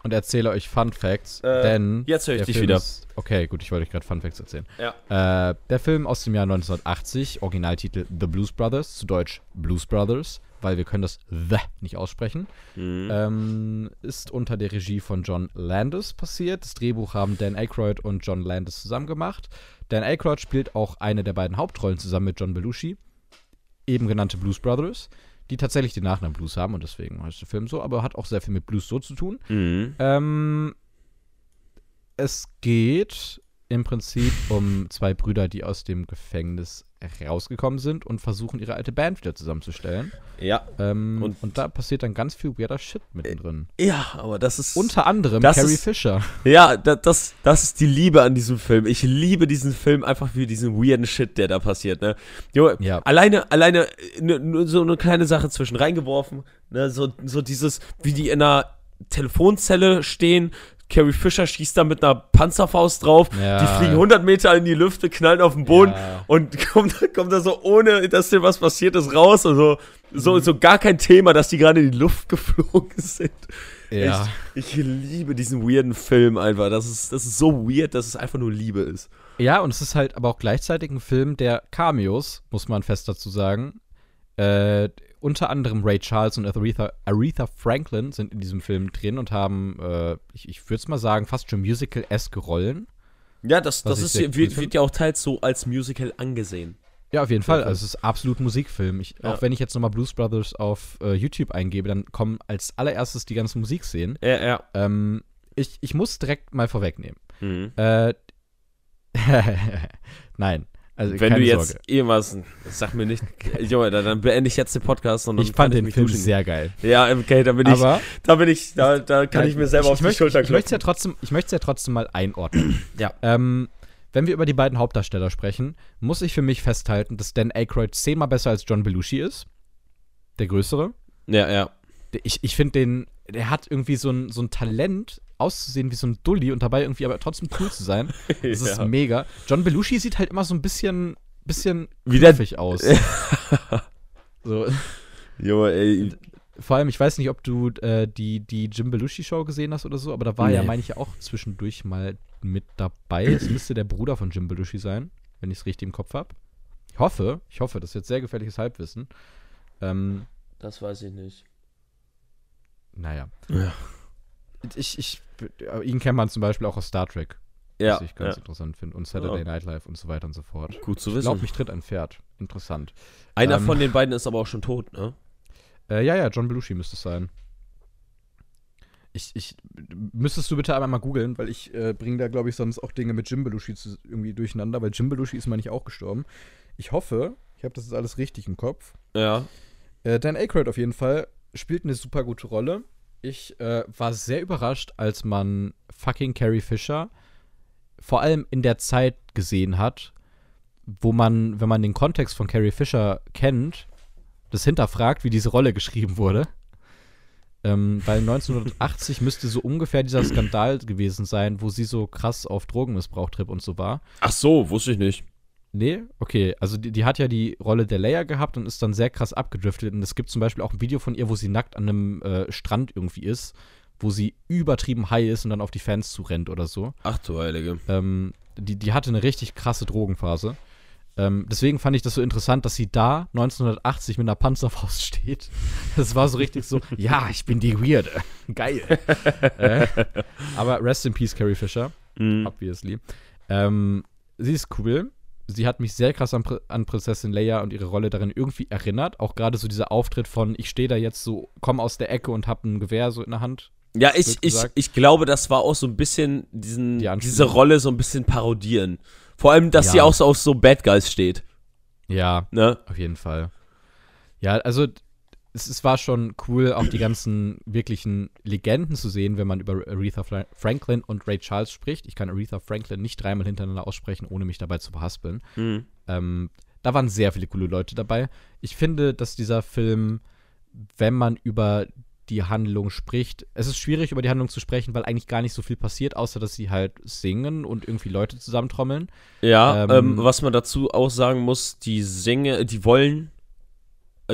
Und erzähle euch Fun Facts, Äh, denn jetzt höre ich dich Film wieder. Ist, okay, gut, ich wollte euch gerade Fun Facts erzählen. Ja. Äh, der Film aus dem Jahr 1980, Originaltitel The Blues Brothers, zu Deutsch Blues Brothers, weil wir können das The nicht aussprechen, Mhm. ähm, ist unter der Regie von John Landis passiert. Das Drehbuch haben Dan Aykroyd und John Landis zusammen gemacht. Dan Aykroyd spielt auch eine der beiden Hauptrollen zusammen mit John Belushi, eben genannte Blues Brothers, die tatsächlich den Nachnamen Blues haben und deswegen heißt der Film so, aber hat auch sehr viel mit Blues so zu tun. Mhm. Ähm, es geht im Prinzip um zwei Brüder, die aus dem Gefängnis rausgekommen sind und versuchen, ihre alte Band wieder zusammenzustellen. Ja. Ähm, Und- und, da passiert dann ganz viel weirder Shit mittendrin. Ja, aber das ist... Unter anderem das Carrie ist- Fisher. Ja, da, das, das ist die Liebe an diesem Film. Ich liebe diesen Film einfach für diesen weirden Shit, der da passiert, ne? Junge, Ja. alleine, alleine ne, nur so eine kleine Sache zwischen reingeworfen, ne? So, so dieses, wie die in einer Telefonzelle stehen, Carrie Fisher schießt da mit einer Panzerfaust drauf, Ja. die fliegen 100 Meter in die Lüfte, knallen auf den Boden Ja. und [laughs] kommt, kommt da so ohne, dass dir was passiert ist, raus und so, Mhm. so gar kein Thema, dass die gerade in die Luft [laughs] geflogen sind. Ja. Ich, ich liebe diesen weirden Film einfach. Das ist, das ist so weird, dass es einfach nur Liebe ist. ja, und es ist halt aber auch gleichzeitig ein Film der Cameos, muss man fest dazu sagen. Äh, unter anderem Ray Charles und Aretha, Aretha Franklin sind in diesem Film drin und haben, äh, ich, ich würde es mal sagen, fast schon Musical-esque Rollen. Ja, das, das ist, cool wird, wird ja auch teils so als Musical angesehen. Ja, auf jeden Fall. Also es ist absolut Musikfilm. Ich, Ja. Auch wenn ich jetzt nochmal Blues Brothers auf äh, YouTube eingebe, dann kommen als allererstes die ganzen Musikszenen. Ja, ja. Ähm, ich, ich muss direkt mal vorwegnehmen. Mhm. Äh, [laughs] Nein. Also Wenn du jetzt Sorge. irgendwas, sag mir nicht, Junge, dann, beende ich jetzt den Podcast und Ich fand den mich Film duschen. sehr geil. Ja, okay, da bin ich, Aber da bin ich, da, da kann ich mir selber ich, auf ich die möchte, Schulter ich möchte ja klopfen. trotzdem, ich möchte ja trotzdem mal einordnen. [clears throat] Ja. Ähm, wenn wir über die beiden Hauptdarsteller sprechen, muss ich für mich festhalten, dass Dan Aykroyd zehnmal besser als John Belushi ist. Der Größere. Ja, ja. Ich, ich finde den, der hat irgendwie so ein, so ein Talent, auszusehen wie so ein Dulli und dabei irgendwie aber trotzdem cool zu sein. [laughs] Das ist ja. mega. John Belushi sieht halt immer so ein bisschen bisschen knuffig aus. [laughs] so, Junge, ey. vor allem, ich weiß nicht, ob du äh, die, die Jim Belushi-Show gesehen hast oder so, aber da war ja, Nee. meine ich, ja auch zwischendurch mal mit dabei. Es müsste der Bruder von Jim Belushi sein, wenn ich es richtig im Kopf habe. Ich hoffe, ich hoffe, das ist jetzt sehr gefährliches Halbwissen. Ähm, Das weiß ich nicht. naja. Ja. Ich, ich, ihn kennt man zum Beispiel auch aus Star Trek, Ja, was ich ganz ja. interessant finde. Und Saturday Ja. Night Live und so weiter und so fort. gut zu Ich glaube, wissen. mich tritt ein Pferd. Interessant. Einer ähm, von den beiden ist aber auch schon tot, ne? Äh, ja, ja, John Belushi müsste es sein. Ich, ich, müsstest du bitte einmal mal googeln, weil ich äh, bringe da, glaube ich, sonst auch Dinge mit Jim Belushi zu, irgendwie durcheinander, weil Jim Belushi ist, meine ich, auch gestorben. Ich hoffe, ich habe das jetzt alles richtig im Kopf. Ja. Äh, Dan Aykroyd auf jeden Fall spielt eine super gute Rolle. Ich äh, war sehr überrascht, als man fucking Carrie Fisher vor allem in der Zeit gesehen hat, wo man, wenn man den Kontext von Carrie Fisher kennt, das hinterfragt, wie diese Rolle geschrieben wurde. Ähm, weil 1980 [laughs] müsste so ungefähr dieser Skandal gewesen sein, wo sie so krass auf Drogenmissbrauch-Trip und so war. Ach so, wusste ich nicht. Nee, okay. Also die, die hat ja die Rolle der Leia gehabt und ist dann sehr krass abgedriftet. Und es gibt zum Beispiel auch ein Video von ihr, wo sie nackt an einem äh, Strand irgendwie ist, wo sie übertrieben high ist und dann auf die Fans zurennt oder so. Ach du Heilige. Ähm, die, die hatte eine richtig krasse Drogenphase. Ähm, deswegen fand ich das so interessant, dass sie da 1980 mit einer Panzerfaust steht. [laughs] Das war so richtig so, [laughs] ja, ich bin die Weirde. Geil. [laughs] äh, aber rest in peace, Carrie Fisher Mhm. obviously. Ähm, sie ist cool. Sie hat mich sehr krass an, an Prinzessin Leia und ihre Rolle darin irgendwie erinnert. Auch gerade so dieser Auftritt von, ich stehe da jetzt so, komm aus der Ecke und hab ein Gewehr so in der Hand. Ja, ich, ich, ich glaube, das war auch so ein bisschen diesen, Die diese Rolle so ein bisschen parodieren. Vor allem, dass Ja. sie auch so auf so Bad Guys steht. Ja, Ne? auf jeden Fall. Ja, also es, es war schon cool, auch die ganzen wirklichen Legenden zu sehen, wenn man über Aretha Fra Franklin und Ray Charles spricht. Ich kann Aretha Franklin nicht dreimal hintereinander aussprechen, ohne mich dabei zu verhaspeln. Mhm. Ähm, da waren sehr viele coole Leute dabei. Ich finde, dass dieser Film, wenn man über die Handlung spricht, es ist schwierig, über die Handlung zu sprechen, weil eigentlich gar nicht so viel passiert, außer dass sie halt singen und irgendwie Leute zusammentrommeln. Ja, Ähm, ähm, was man dazu auch sagen muss, die Sänger, die wollen,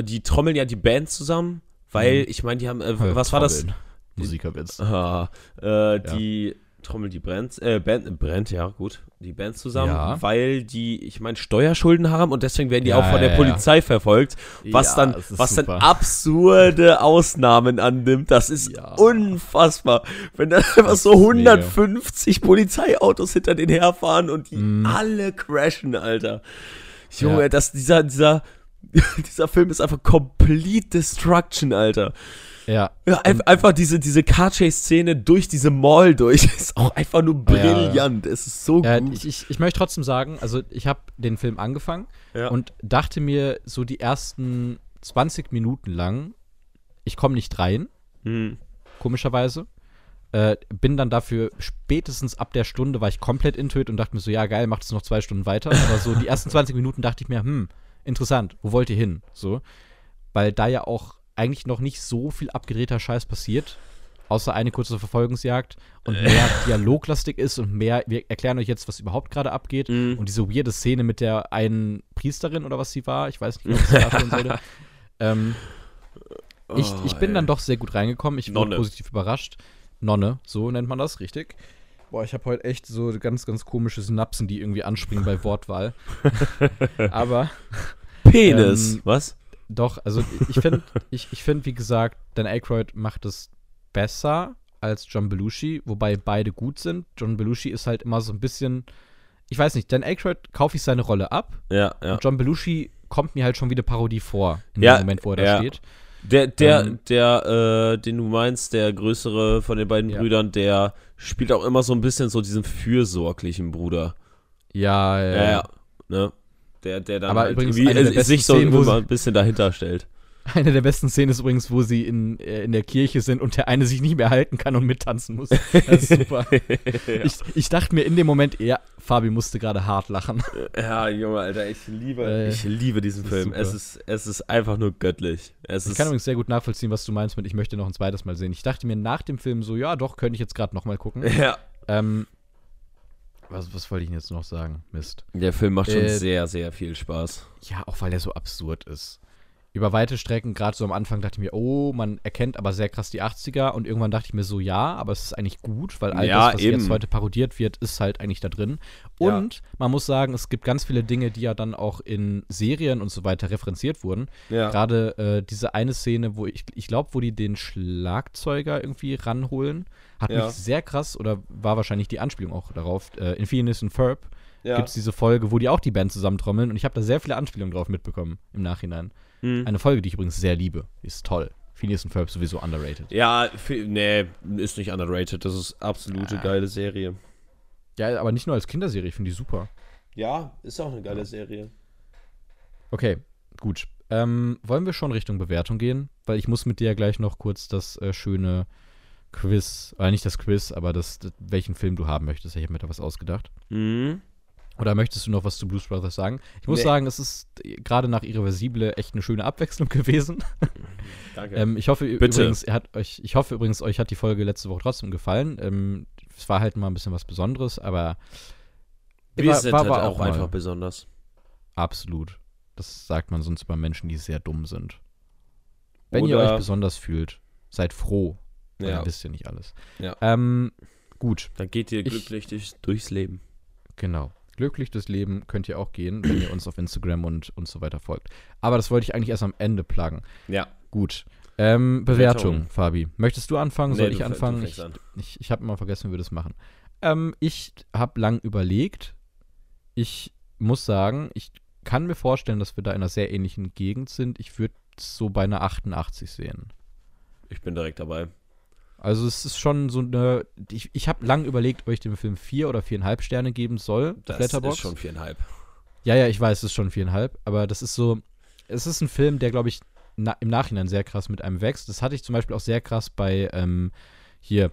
die trommeln ja die Band zusammen, weil, Mhm. ich meine, die haben, äh, was war das? Trommeln. Musikerwitz. Ah, äh, die Trommel, die brennt, äh, Band, äh, brennt, ja, gut, die Band zusammen, Ja. weil die, ich meine, Steuerschulden haben und deswegen werden die Ja, auch von ja, der ja. Polizei verfolgt, was Ja, dann, was dann super. absurde [laughs] Ausnahmen annimmt, das ist Ja. unfassbar, wenn dann einfach so ist mega. 150 Polizeiautos hinter denen herfahren und die Mhm. alle crashen, Alter. Junge, Ja. das, dieser, dieser, [laughs] dieser Film ist einfach complete destruction, Alter. Ja. Ja, ein, einfach diese, diese Car-Chase-Szene durch diese Mall durch ist auch einfach nur Ja, ja. brillant. Es ist so Ja, gut. ich, ich, ich möchte trotzdem sagen, also ich habe den Film angefangen Ja. und dachte mir so die ersten 20 Minuten lang, ich komme nicht rein, Hm. komischerweise. Äh, bin dann dafür spätestens ab der Stunde war ich komplett intuit und dachte mir so, ja geil, macht es noch zwei Stunden weiter. Aber so die ersten 20 Minuten dachte ich mir, hm, interessant, wo wollt ihr hin? So, weil da ja auch eigentlich noch nicht so viel abgedrehter Scheiß passiert, außer eine kurze Verfolgungsjagd und mehr dialoglastig ist und mehr, wir erklären euch jetzt, was überhaupt gerade abgeht Mhm. und diese weirde Szene mit der einen Priesterin oder was sie war, ich weiß nicht, was das darstellen sollte. [laughs] Ähm, ich, Oh, ich bin ey. dann doch sehr gut reingekommen. Ich wurde Nonne. positiv überrascht. Nonne, so nennt man das, richtig? Boah, ich habe heute echt so ganz, ganz komische Synapsen, die irgendwie anspringen bei Wortwahl. [laughs] Aber Penis. ähm, Was? doch, also ich finde, ich, ich find, wie gesagt, Dan Aykroyd macht es besser als John Belushi, wobei beide gut sind. John Belushi ist halt immer so ein bisschen, ich weiß nicht, Dan Aykroyd kaufe ich seine Rolle ab. Ja, ja. Und John Belushi kommt mir halt schon wie eine Parodie vor, in Ja, dem Moment, wo er da ja. steht. Der, der, Ähm, der, äh, den du meinst, der größere von den beiden Ja. Brüdern, der spielt auch immer so ein bisschen so diesen fürsorglichen Bruder. Ja, ja, Ja, ja. Ne? Der, der dann Aber halt übrigens der äh, sich so Szenen, immer ein bisschen dahinter stellt. Eine der besten Szenen ist übrigens, wo sie in, äh, in der Kirche sind und der eine sich nicht mehr halten kann und mittanzen muss. Das ist super. [laughs] ich, ich dachte mir in dem Moment, ja, Fabi musste gerade hart lachen. Ja, Junge, Alter, ich liebe, Äh, ich liebe diesen Film. super. Es ist, es ist einfach nur göttlich. Es Ich kann übrigens sehr gut nachvollziehen, was du meinst mit, ich möchte noch ein zweites Mal sehen. Ich dachte mir nach dem Film so, ja, doch, könnte ich jetzt gerade noch mal gucken. [laughs] ja, ähm, Was, was wollte ich denn jetzt noch sagen? Mist. Der Film macht schon Äh, sehr, sehr viel Spaß. Ja, auch weil der so absurd ist. Über weite Strecken, gerade so am Anfang, dachte ich mir, oh, man erkennt aber sehr krass die 80er und irgendwann dachte ich mir so, ja, aber es ist eigentlich gut, weil all Ja, das, was eben. jetzt heute parodiert wird, ist halt eigentlich da drin. Ja. Und man muss sagen, es gibt ganz viele Dinge, die ja dann auch in Serien und so weiter referenziert wurden. Ja. Gerade äh, diese eine Szene, wo ich, ich glaube, wo die den Schlagzeuger irgendwie ranholen, hat Ja. mich sehr krass oder war wahrscheinlich die Anspielung auch darauf. Äh, in Phineas und Ferb ja. gibt es diese Folge, wo die auch die Band zusammentrommeln und ich habe da sehr viele Anspielungen drauf mitbekommen im Nachhinein. Hm. Eine Folge, die ich übrigens sehr liebe. Ist toll. Phineas und Ferb sowieso underrated. Ja, nee, ist nicht underrated. Das ist absolute Ah. geile Serie. Ja, aber nicht nur als Kinderserie, ich finde die super. Ja, ist auch eine geile Serie. Okay, gut. Ähm, wollen wir schon Richtung Bewertung gehen? Weil ich muss mit dir ja gleich noch kurz das äh, schöne Quiz, äh, nicht das Quiz, aber das, das, welchen Film du haben möchtest. Ich habe mir da was ausgedacht. Mhm. Oder möchtest du noch was zu Blues Brothers sagen? Ich muss Nee. sagen, es ist gerade nach Irreversible echt eine schöne Abwechslung [laughs] gewesen. Danke. Ähm, ich hoffe Bitte. übrigens, hat euch, ich hoffe übrigens, euch hat die Folge letzte Woche trotzdem gefallen. Ähm, es war halt mal ein bisschen was Besonderes, aber Wir war- sind war- halt war auch auch mal. einfach besonders. absolut. Das sagt man sonst über Menschen, die sehr dumm sind. Wenn ihr Oder- euch besonders fühlt, seid froh. Ja. Ihr wisst ja nicht alles. Ja. Ähm, gut, Dann geht ihr Ich- glücklich durch, durchs Leben. genau. Glücklich durchs Leben könnt ihr auch gehen, wenn ihr uns auf Instagram und, und so weiter folgt. Aber das wollte ich eigentlich erst am Ende pluggen. Ja. Gut. Ähm, Bewertung, Bewertung. Fabi. Möchtest du anfangen? Soll du ich du anfangen? fängst Ich, an. ich, ich habe immer vergessen, wie wir das machen. Ähm, ich habe lang überlegt. Ich muss sagen, ich kann mir vorstellen, dass wir da in einer sehr ähnlichen Gegend sind. Ich würde es so bei einer 88 sehen. Ich bin direkt dabei. Also es ist schon so eine. Ich, ich habe lang überlegt, ob ich dem Film vier oder viereinhalb Sterne geben soll. Das Letterboxd. ist schon viereinhalb. Ja, ja, ich weiß, es ist schon viereinhalb, aber das ist so, es ist ein Film, der, glaube ich, na, im Nachhinein sehr krass mit einem wächst. Das hatte ich zum Beispiel auch sehr krass bei, ähm, hier,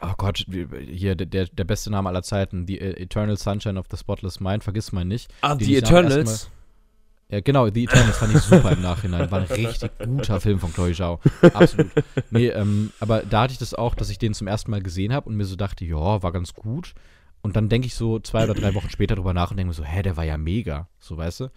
oh Gott, hier, der- der, beste Name aller Zeiten, The äh, Eternal Sunshine of the Spotless Mind, vergiss mal nicht. Ah, dem Eternals. Ja, genau, The Eternals fand ich super im Nachhinein. War ein [laughs] richtig guter Film von Chloe Zhao. Absolut. Nee, ähm, aber da hatte ich das auch, dass ich den zum ersten Mal gesehen habe und mir so dachte, ja, war ganz gut. Und dann denke ich so zwei oder drei Wochen später drüber nach und denke mir so, hä, der war ja mega. So, weißt du?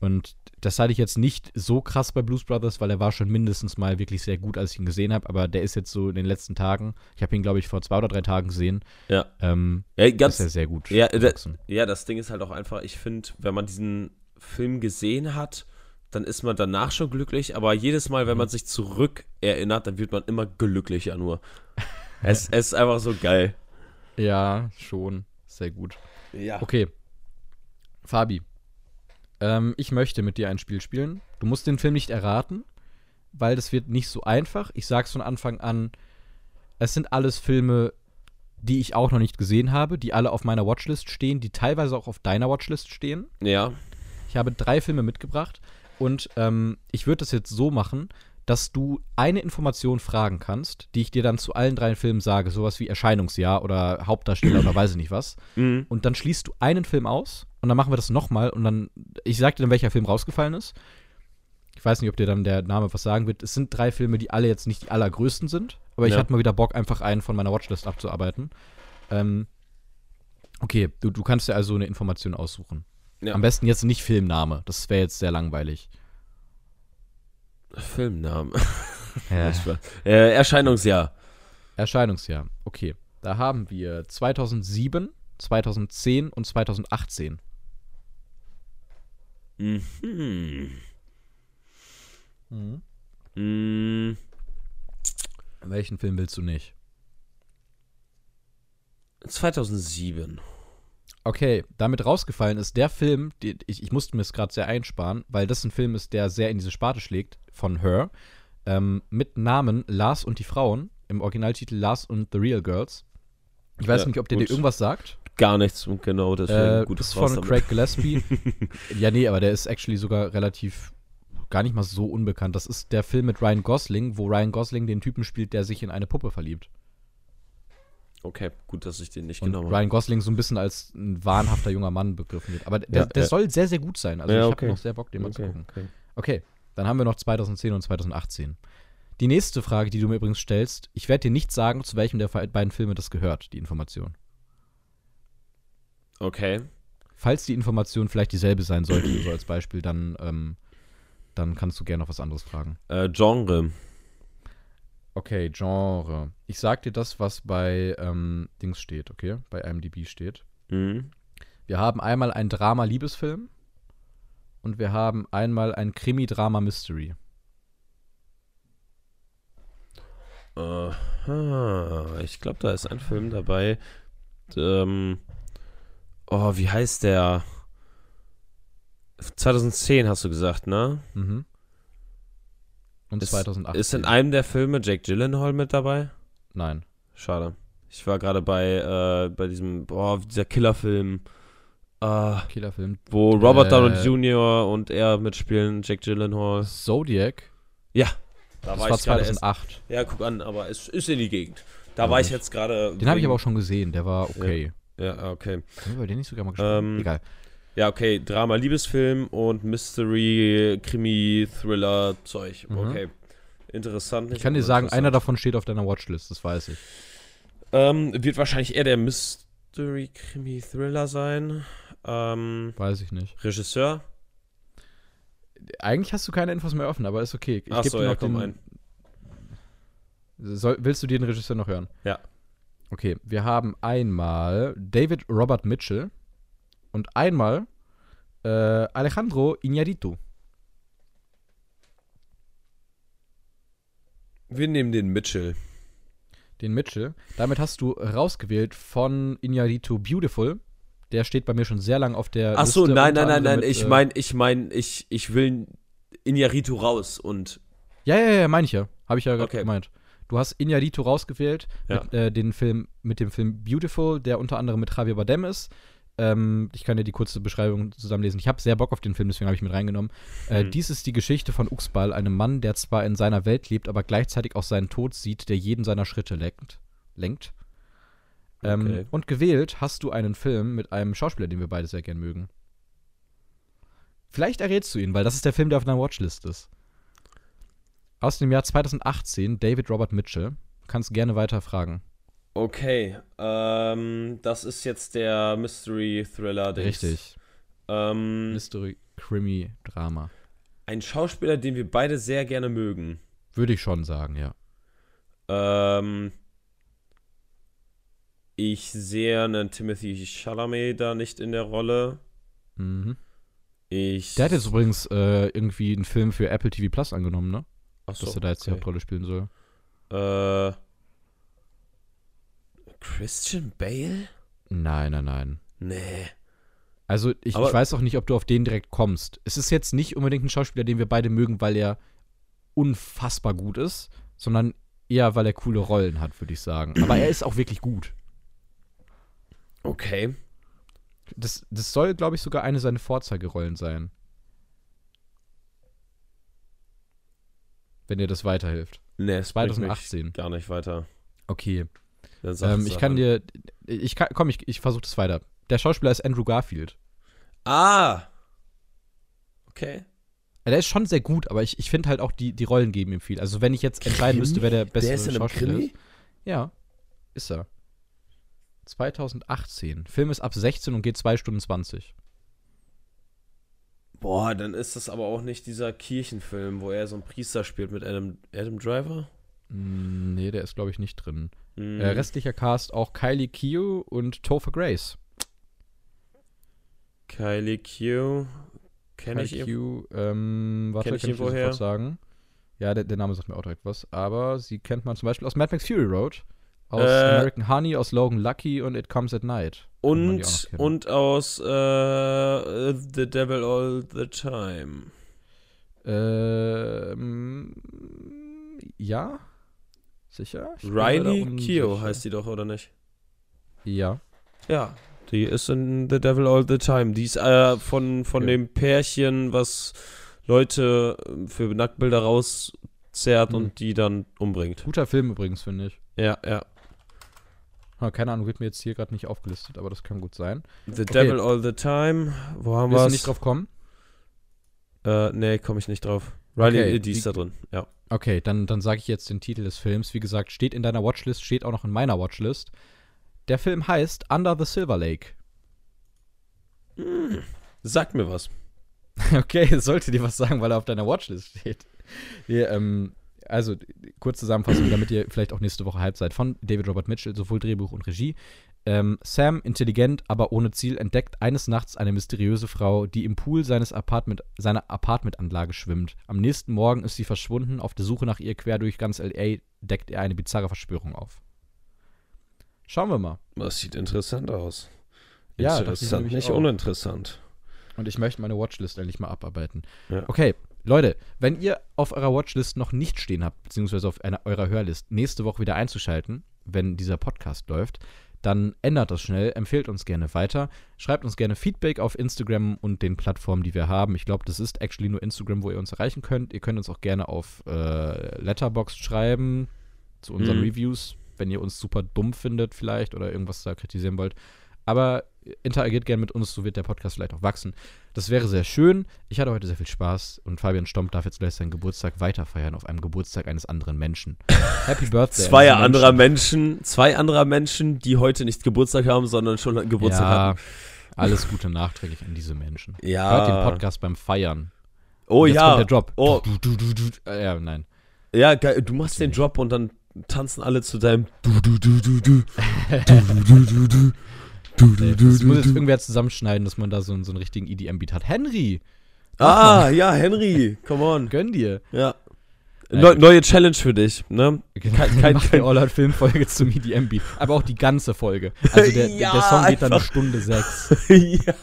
Und das hatte ich jetzt nicht so krass bei Blues Brothers, weil er war schon mindestens mal wirklich sehr gut, als ich ihn gesehen habe. Aber der ist jetzt so in den letzten Tagen, ich habe ihn, glaube ich, vor zwei oder drei Tagen gesehen, Ja. ähm, ja ist ganz, er sehr gut. Ja, da- ja, das Ding ist halt auch einfach, ich finde, wenn man diesen Film gesehen hat, dann ist man danach schon glücklich, aber jedes Mal, Mhm. wenn man sich zurück erinnert, dann wird man immer glücklicher nur. es, [laughs] es ist einfach so geil. ja, schon. Sehr gut. Ja. Okay. Fabi, ähm, ich möchte mit dir ein Spiel spielen. Du musst den Film nicht erraten, weil das wird nicht so einfach. Ich sag's von Anfang an, es sind alles Filme, die ich auch noch nicht gesehen habe, die alle auf meiner Watchlist stehen, die teilweise auch auf deiner Watchlist stehen. Ja. Ich habe drei Filme mitgebracht und ähm, ich würde das jetzt so machen, dass du eine Information fragen kannst, die ich dir dann zu allen drei Filmen sage, sowas wie Erscheinungsjahr oder Hauptdarsteller oder weiß ich nicht was. Mhm. Und dann schließt du einen Film aus und dann machen wir das nochmal und dann, ich sag dir dann, welcher Film rausgefallen ist. Ich weiß nicht, ob dir dann der Name was sagen wird. Es sind drei Filme, die alle jetzt nicht die allergrößten sind, aber ich Ja. hatte mal wieder Bock, einfach einen von meiner Watchlist abzuarbeiten. Ähm, okay, du, du kannst dir also eine Information aussuchen. Ja. Am besten jetzt nicht Filmname, das wäre jetzt sehr langweilig. Filmnamen. Ja. [laughs] äh, Erscheinungsjahr. Erscheinungsjahr, okay. Da haben wir 2007, 2010 und 2018. Mhm. Mhm. Welchen Film willst du nicht? 2007. Okay, damit rausgefallen ist der Film, die, ich, ich musste mir es gerade sehr einsparen, weil das ein Film ist, der sehr in diese Sparte schlägt, von Her, ähm, mit Namen Lars und die Frauen, im Originaltitel Lars und the Real Girls. Ich weiß Ja, nicht, ob der gut. dir irgendwas sagt. Gar nichts, genau, Äh, gut das ist raus von damit. Craig Gillespie. [laughs] ja, nee, aber der ist actually sogar relativ gar nicht mal so unbekannt. Das ist der Film mit Ryan Gosling, wo Ryan Gosling den Typen spielt, der sich in eine Puppe verliebt. Okay, gut, dass ich den nicht Und genommen habe. Ryan Gosling so ein bisschen als ein wahnhafter junger Mann begriffen wird. Aber der, Ja, der ja. soll sehr, sehr gut sein. Also Ja, ich okay. habe noch sehr Bock, den mal zu Okay, gucken. okay. Okay, dann haben wir noch 2010 und 2018. Die nächste Frage, die du mir übrigens stellst, ich werde dir nicht sagen, zu welchem der beiden Filme das gehört, die Information. Okay. Falls die Information vielleicht dieselbe sein sollte, so als Beispiel, dann, ähm, dann kannst du gerne noch was anderes fragen. Äh, Genre. Okay, Genre. Ich sag dir das, was bei ähm, Dings steht, okay? Bei IMDb steht. Mhm. Wir haben einmal ein Drama-Liebesfilm und wir haben einmal ein Krimi-Drama-Mystery. Aha. Ich glaube, da ist ein Film dabei. Ähm, oh, wie heißt der? 2010 hast du gesagt, ne? Mhm. Und Ist, 2008. ist in einem der Filme Jake Gyllenhaal mit dabei? Nein. Schade. Ich war gerade bei, äh, bei diesem, boah, dieser Killerfilm, äh, Killerfilm. wo Robert Äh. Downey Jr. und er mitspielen, Jake Gyllenhaal. Zodiac. Ja. Da Das war ich gerade erst. 2008. Ja, guck an, aber es ist in die Gegend. Da Ja, war ich jetzt gerade. Den habe ich aber auch schon gesehen. Der war okay. Ja, okay. Haben wir den nicht sogar mal gesprochen? Ähm, Egal. Ja, okay. Drama, Liebesfilm und Mystery, Krimi, Thriller, Zeug. Mhm. Okay. Interessant. Ich kann dir sagen, einer davon steht auf deiner Watchlist, das weiß ich. Ähm, wird wahrscheinlich eher der Mystery, Krimi, Thriller sein. Ähm, Weiß ich nicht. Regisseur. Eigentlich hast du keine Infos mehr offen, aber ist okay. Ich Ach so, dir ja, noch komm den, ein. Soll, willst du den Regisseur noch hören? Ja. Okay, wir haben einmal David Robert Mitchell und einmal äh, Alejandro Iñárritu. Wir nehmen den Mitchell. Den Mitchell. Damit hast du rausgewählt von Iñárritu Beautiful. Der steht bei mir schon sehr lang auf der Ach so, Liste. nein, unter nein, nein, anderem nein. mit, Ich äh, meine, ich meine, ich, ich will Inyaritu raus und. Ja, ja, ja, meine ich ja. Habe ich ja gerade Okay. gemeint. Du hast Iñárritu rausgewählt Ja. mit, äh, den Film, mit dem Film Beautiful, der unter anderem mit Javier Bardem ist. Ähm, ich kann dir die kurze Beschreibung zusammenlesen. Ich habe sehr Bock auf den Film, deswegen habe ich mit reingenommen. Äh, Hm. dies ist die Geschichte von Uxbal, einem Mann, der zwar in seiner Welt lebt, aber gleichzeitig auch seinen Tod sieht, der jeden seiner Schritte lenkt. lenkt. Ähm, Okay. Und gewählt hast du einen Film mit einem Schauspieler, den wir beide sehr gern mögen. Vielleicht errätst du ihn, weil das ist der Film, der auf deiner Watchlist ist. Aus dem Jahr 2018, David Robert Mitchell. Kannst gerne weiter fragen. Okay, ähm, das ist jetzt der Mystery Thriller. -Dings. Richtig. Ähm, Mystery, Krimi, Drama. ein Schauspieler, den wir beide sehr gerne mögen. Würde ich schon sagen, ja. Ähm, ich sehe einen Timothy Chalamet da nicht in der Rolle. Mhm. Ich. Der hat jetzt übrigens äh, irgendwie einen Film für Apple TV Plus angenommen, ne? Ach so, Dass er da jetzt die okay. Hauptrolle spielen soll. Äh, Christian Bale? Nein, nein, nein. Nee. Also ich, ich weiß auch nicht, ob du auf den direkt kommst. Es ist jetzt nicht unbedingt ein Schauspieler, den wir beide mögen, weil er unfassbar gut ist, sondern eher, weil er coole Rollen hat, würde ich sagen. Aber er ist auch wirklich gut. Okay. Das, das soll, glaube ich, sogar eine seiner Vorzeigerollen sein. Wenn dir das weiterhilft. Nee, es bringt mich 2018. Gar nicht weiter. Okay. Ähm, ich kann an. dir. Ich kann, komm, ich, ich versuche das weiter. Der Schauspieler ist Andrew Garfield. Ah! Okay. Der ist schon sehr gut, aber ich, ich finde halt auch, die, die Rollen geben ihm viel. Also, wenn ich jetzt entscheiden müsste, wer der beste Der ist in einem Schauspieler Krimi? ist. Ja, ist er. 2018. Film ist ab 16 und geht 2 Stunden 20. Boah, dann ist das aber auch nicht dieser Kirchenfilm, wo er so einen Priester spielt mit Adam, Adam Driver. Mm, Nee, der ist, glaube ich, nicht drin. Hm. Äh, restlicher Cast auch Kylie Kio und Topher Grace. Kylie Q. Kenn ich Kylie? Q, ähm, warte, Kenn kann ich ich, dir sofort woher? sagen. Ja, der, der Name sagt mir auch direkt was. Aber sie kennt man zum Beispiel aus Mad Max Fury Road, aus Äh, American Honey, aus Logan Lucky und It Comes at Night. Kann Und, und aus äh, The Devil All the Time. Ähm, ja? Sicher? Ich Riley Keough heißt die doch, oder nicht? Ja. Ja, die ist in The Devil All the Time. Die ist äh, von, von Okay. dem Pärchen, was Leute äh, für Nacktbilder rauszerrt Hm. und die dann umbringt. Guter Film übrigens, finde ich. Ja, ja. Ha, keine Ahnung, wird mir jetzt hier gerade nicht aufgelistet, aber das kann gut sein. The Devil All the Time. Wo haben wir du nicht drauf kommen? Äh, nee, komme ich nicht drauf. Riley, Okay, äh, die ist die- da drin. Ja. Okay, dann, dann sage ich jetzt den Titel des Films. Wie gesagt, steht in deiner Watchlist, steht auch noch in meiner Watchlist. Der Film heißt Under the Silver Lake. Sag mir was. [laughs] Okay, sollte dir was sagen, weil er auf deiner Watchlist steht. Wir, ähm, also, kurz Zusammenfassung, damit ihr vielleicht auch nächste Woche halb seid. Von David Robert Mitchell, sowohl Drehbuch und Regie. Ähm, Sam, intelligent, aber ohne Ziel, entdeckt eines Nachts eine mysteriöse Frau, die im Pool seines Apartment, seiner Apartmentanlage schwimmt. Am nächsten Morgen ist sie verschwunden. Auf der Suche nach ihr quer durch ganz L.A. deckt er eine bizarre Verschwörung auf. Schauen wir mal. Das sieht interessant aus. Ja, dachte ich interessant, nämlich nicht auch. uninteressant. Und ich möchte meine Watchlist endlich mal abarbeiten. Ja. Okay, Leute, wenn ihr auf eurer Watchlist noch nicht stehen habt, beziehungsweise auf einer, eurer Hörlist, nächste Woche wieder einzuschalten, wenn dieser Podcast läuft, dann ändert das schnell, empfehlt uns gerne weiter, schreibt uns gerne Feedback auf Instagram und den Plattformen, die wir haben. Ich glaube, das ist actually nur Instagram, wo ihr uns erreichen könnt. Ihr könnt uns auch gerne auf äh, Letterboxd schreiben zu unseren Mhm. Reviews, wenn ihr uns super dumm findet vielleicht oder irgendwas da kritisieren wollt. Aber interagiert gerne mit uns, so wird der Podcast vielleicht auch wachsen. Das wäre sehr schön. Ich hatte heute sehr viel Spaß und Fabian Stomp darf jetzt gleich seinen Geburtstag weiterfeiern auf einem Geburtstag eines anderen Menschen. [laughs] Happy Birthday. Zwei diesen anderer Menschen, zwei anderer Menschen, die heute nicht Geburtstag haben, sondern schon Geburtstag ja, hatten. alles Gute nachträglich an diese Menschen. Ja. Hört den Podcast beim Feiern. Oh Jetzt ja. kommt der Drop. Oh. Du, du, du, du, ja, nein. Ja, geil. Du machst den. Drop und dann tanzen alle zu deinem [laughs] du du du du du du du du du du du du Das muss jetzt irgendwer zusammenschneiden, dass man da so, einen- so einen richtigen EDM-Beat hat. Henry, Ah, ja, Henry, come on. gönn dir. Ja. Ja, Neu, neue Challenge für dich, ne? Kein, Kein- [laughs] kein, Mach kein- eine All-Out-Film-Folge zum EDM-Beat. Aber auch die ganze Folge. Also der, Ja, der Song geht dann eine. Stunde sechs. [laughs] ja.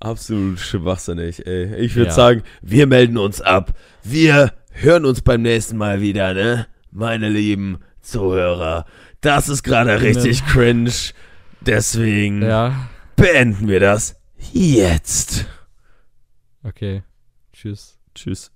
Absolut schwachsinnig, ey. Ich würde Ja. sagen, wir melden uns ab. Wir hören uns beim nächsten Mal wieder, ne? Meine lieben Zuhörer. Das ist gerade richtig cringe. Deswegen Ja, beenden wir das jetzt. okay. Tschüss. Tschüss.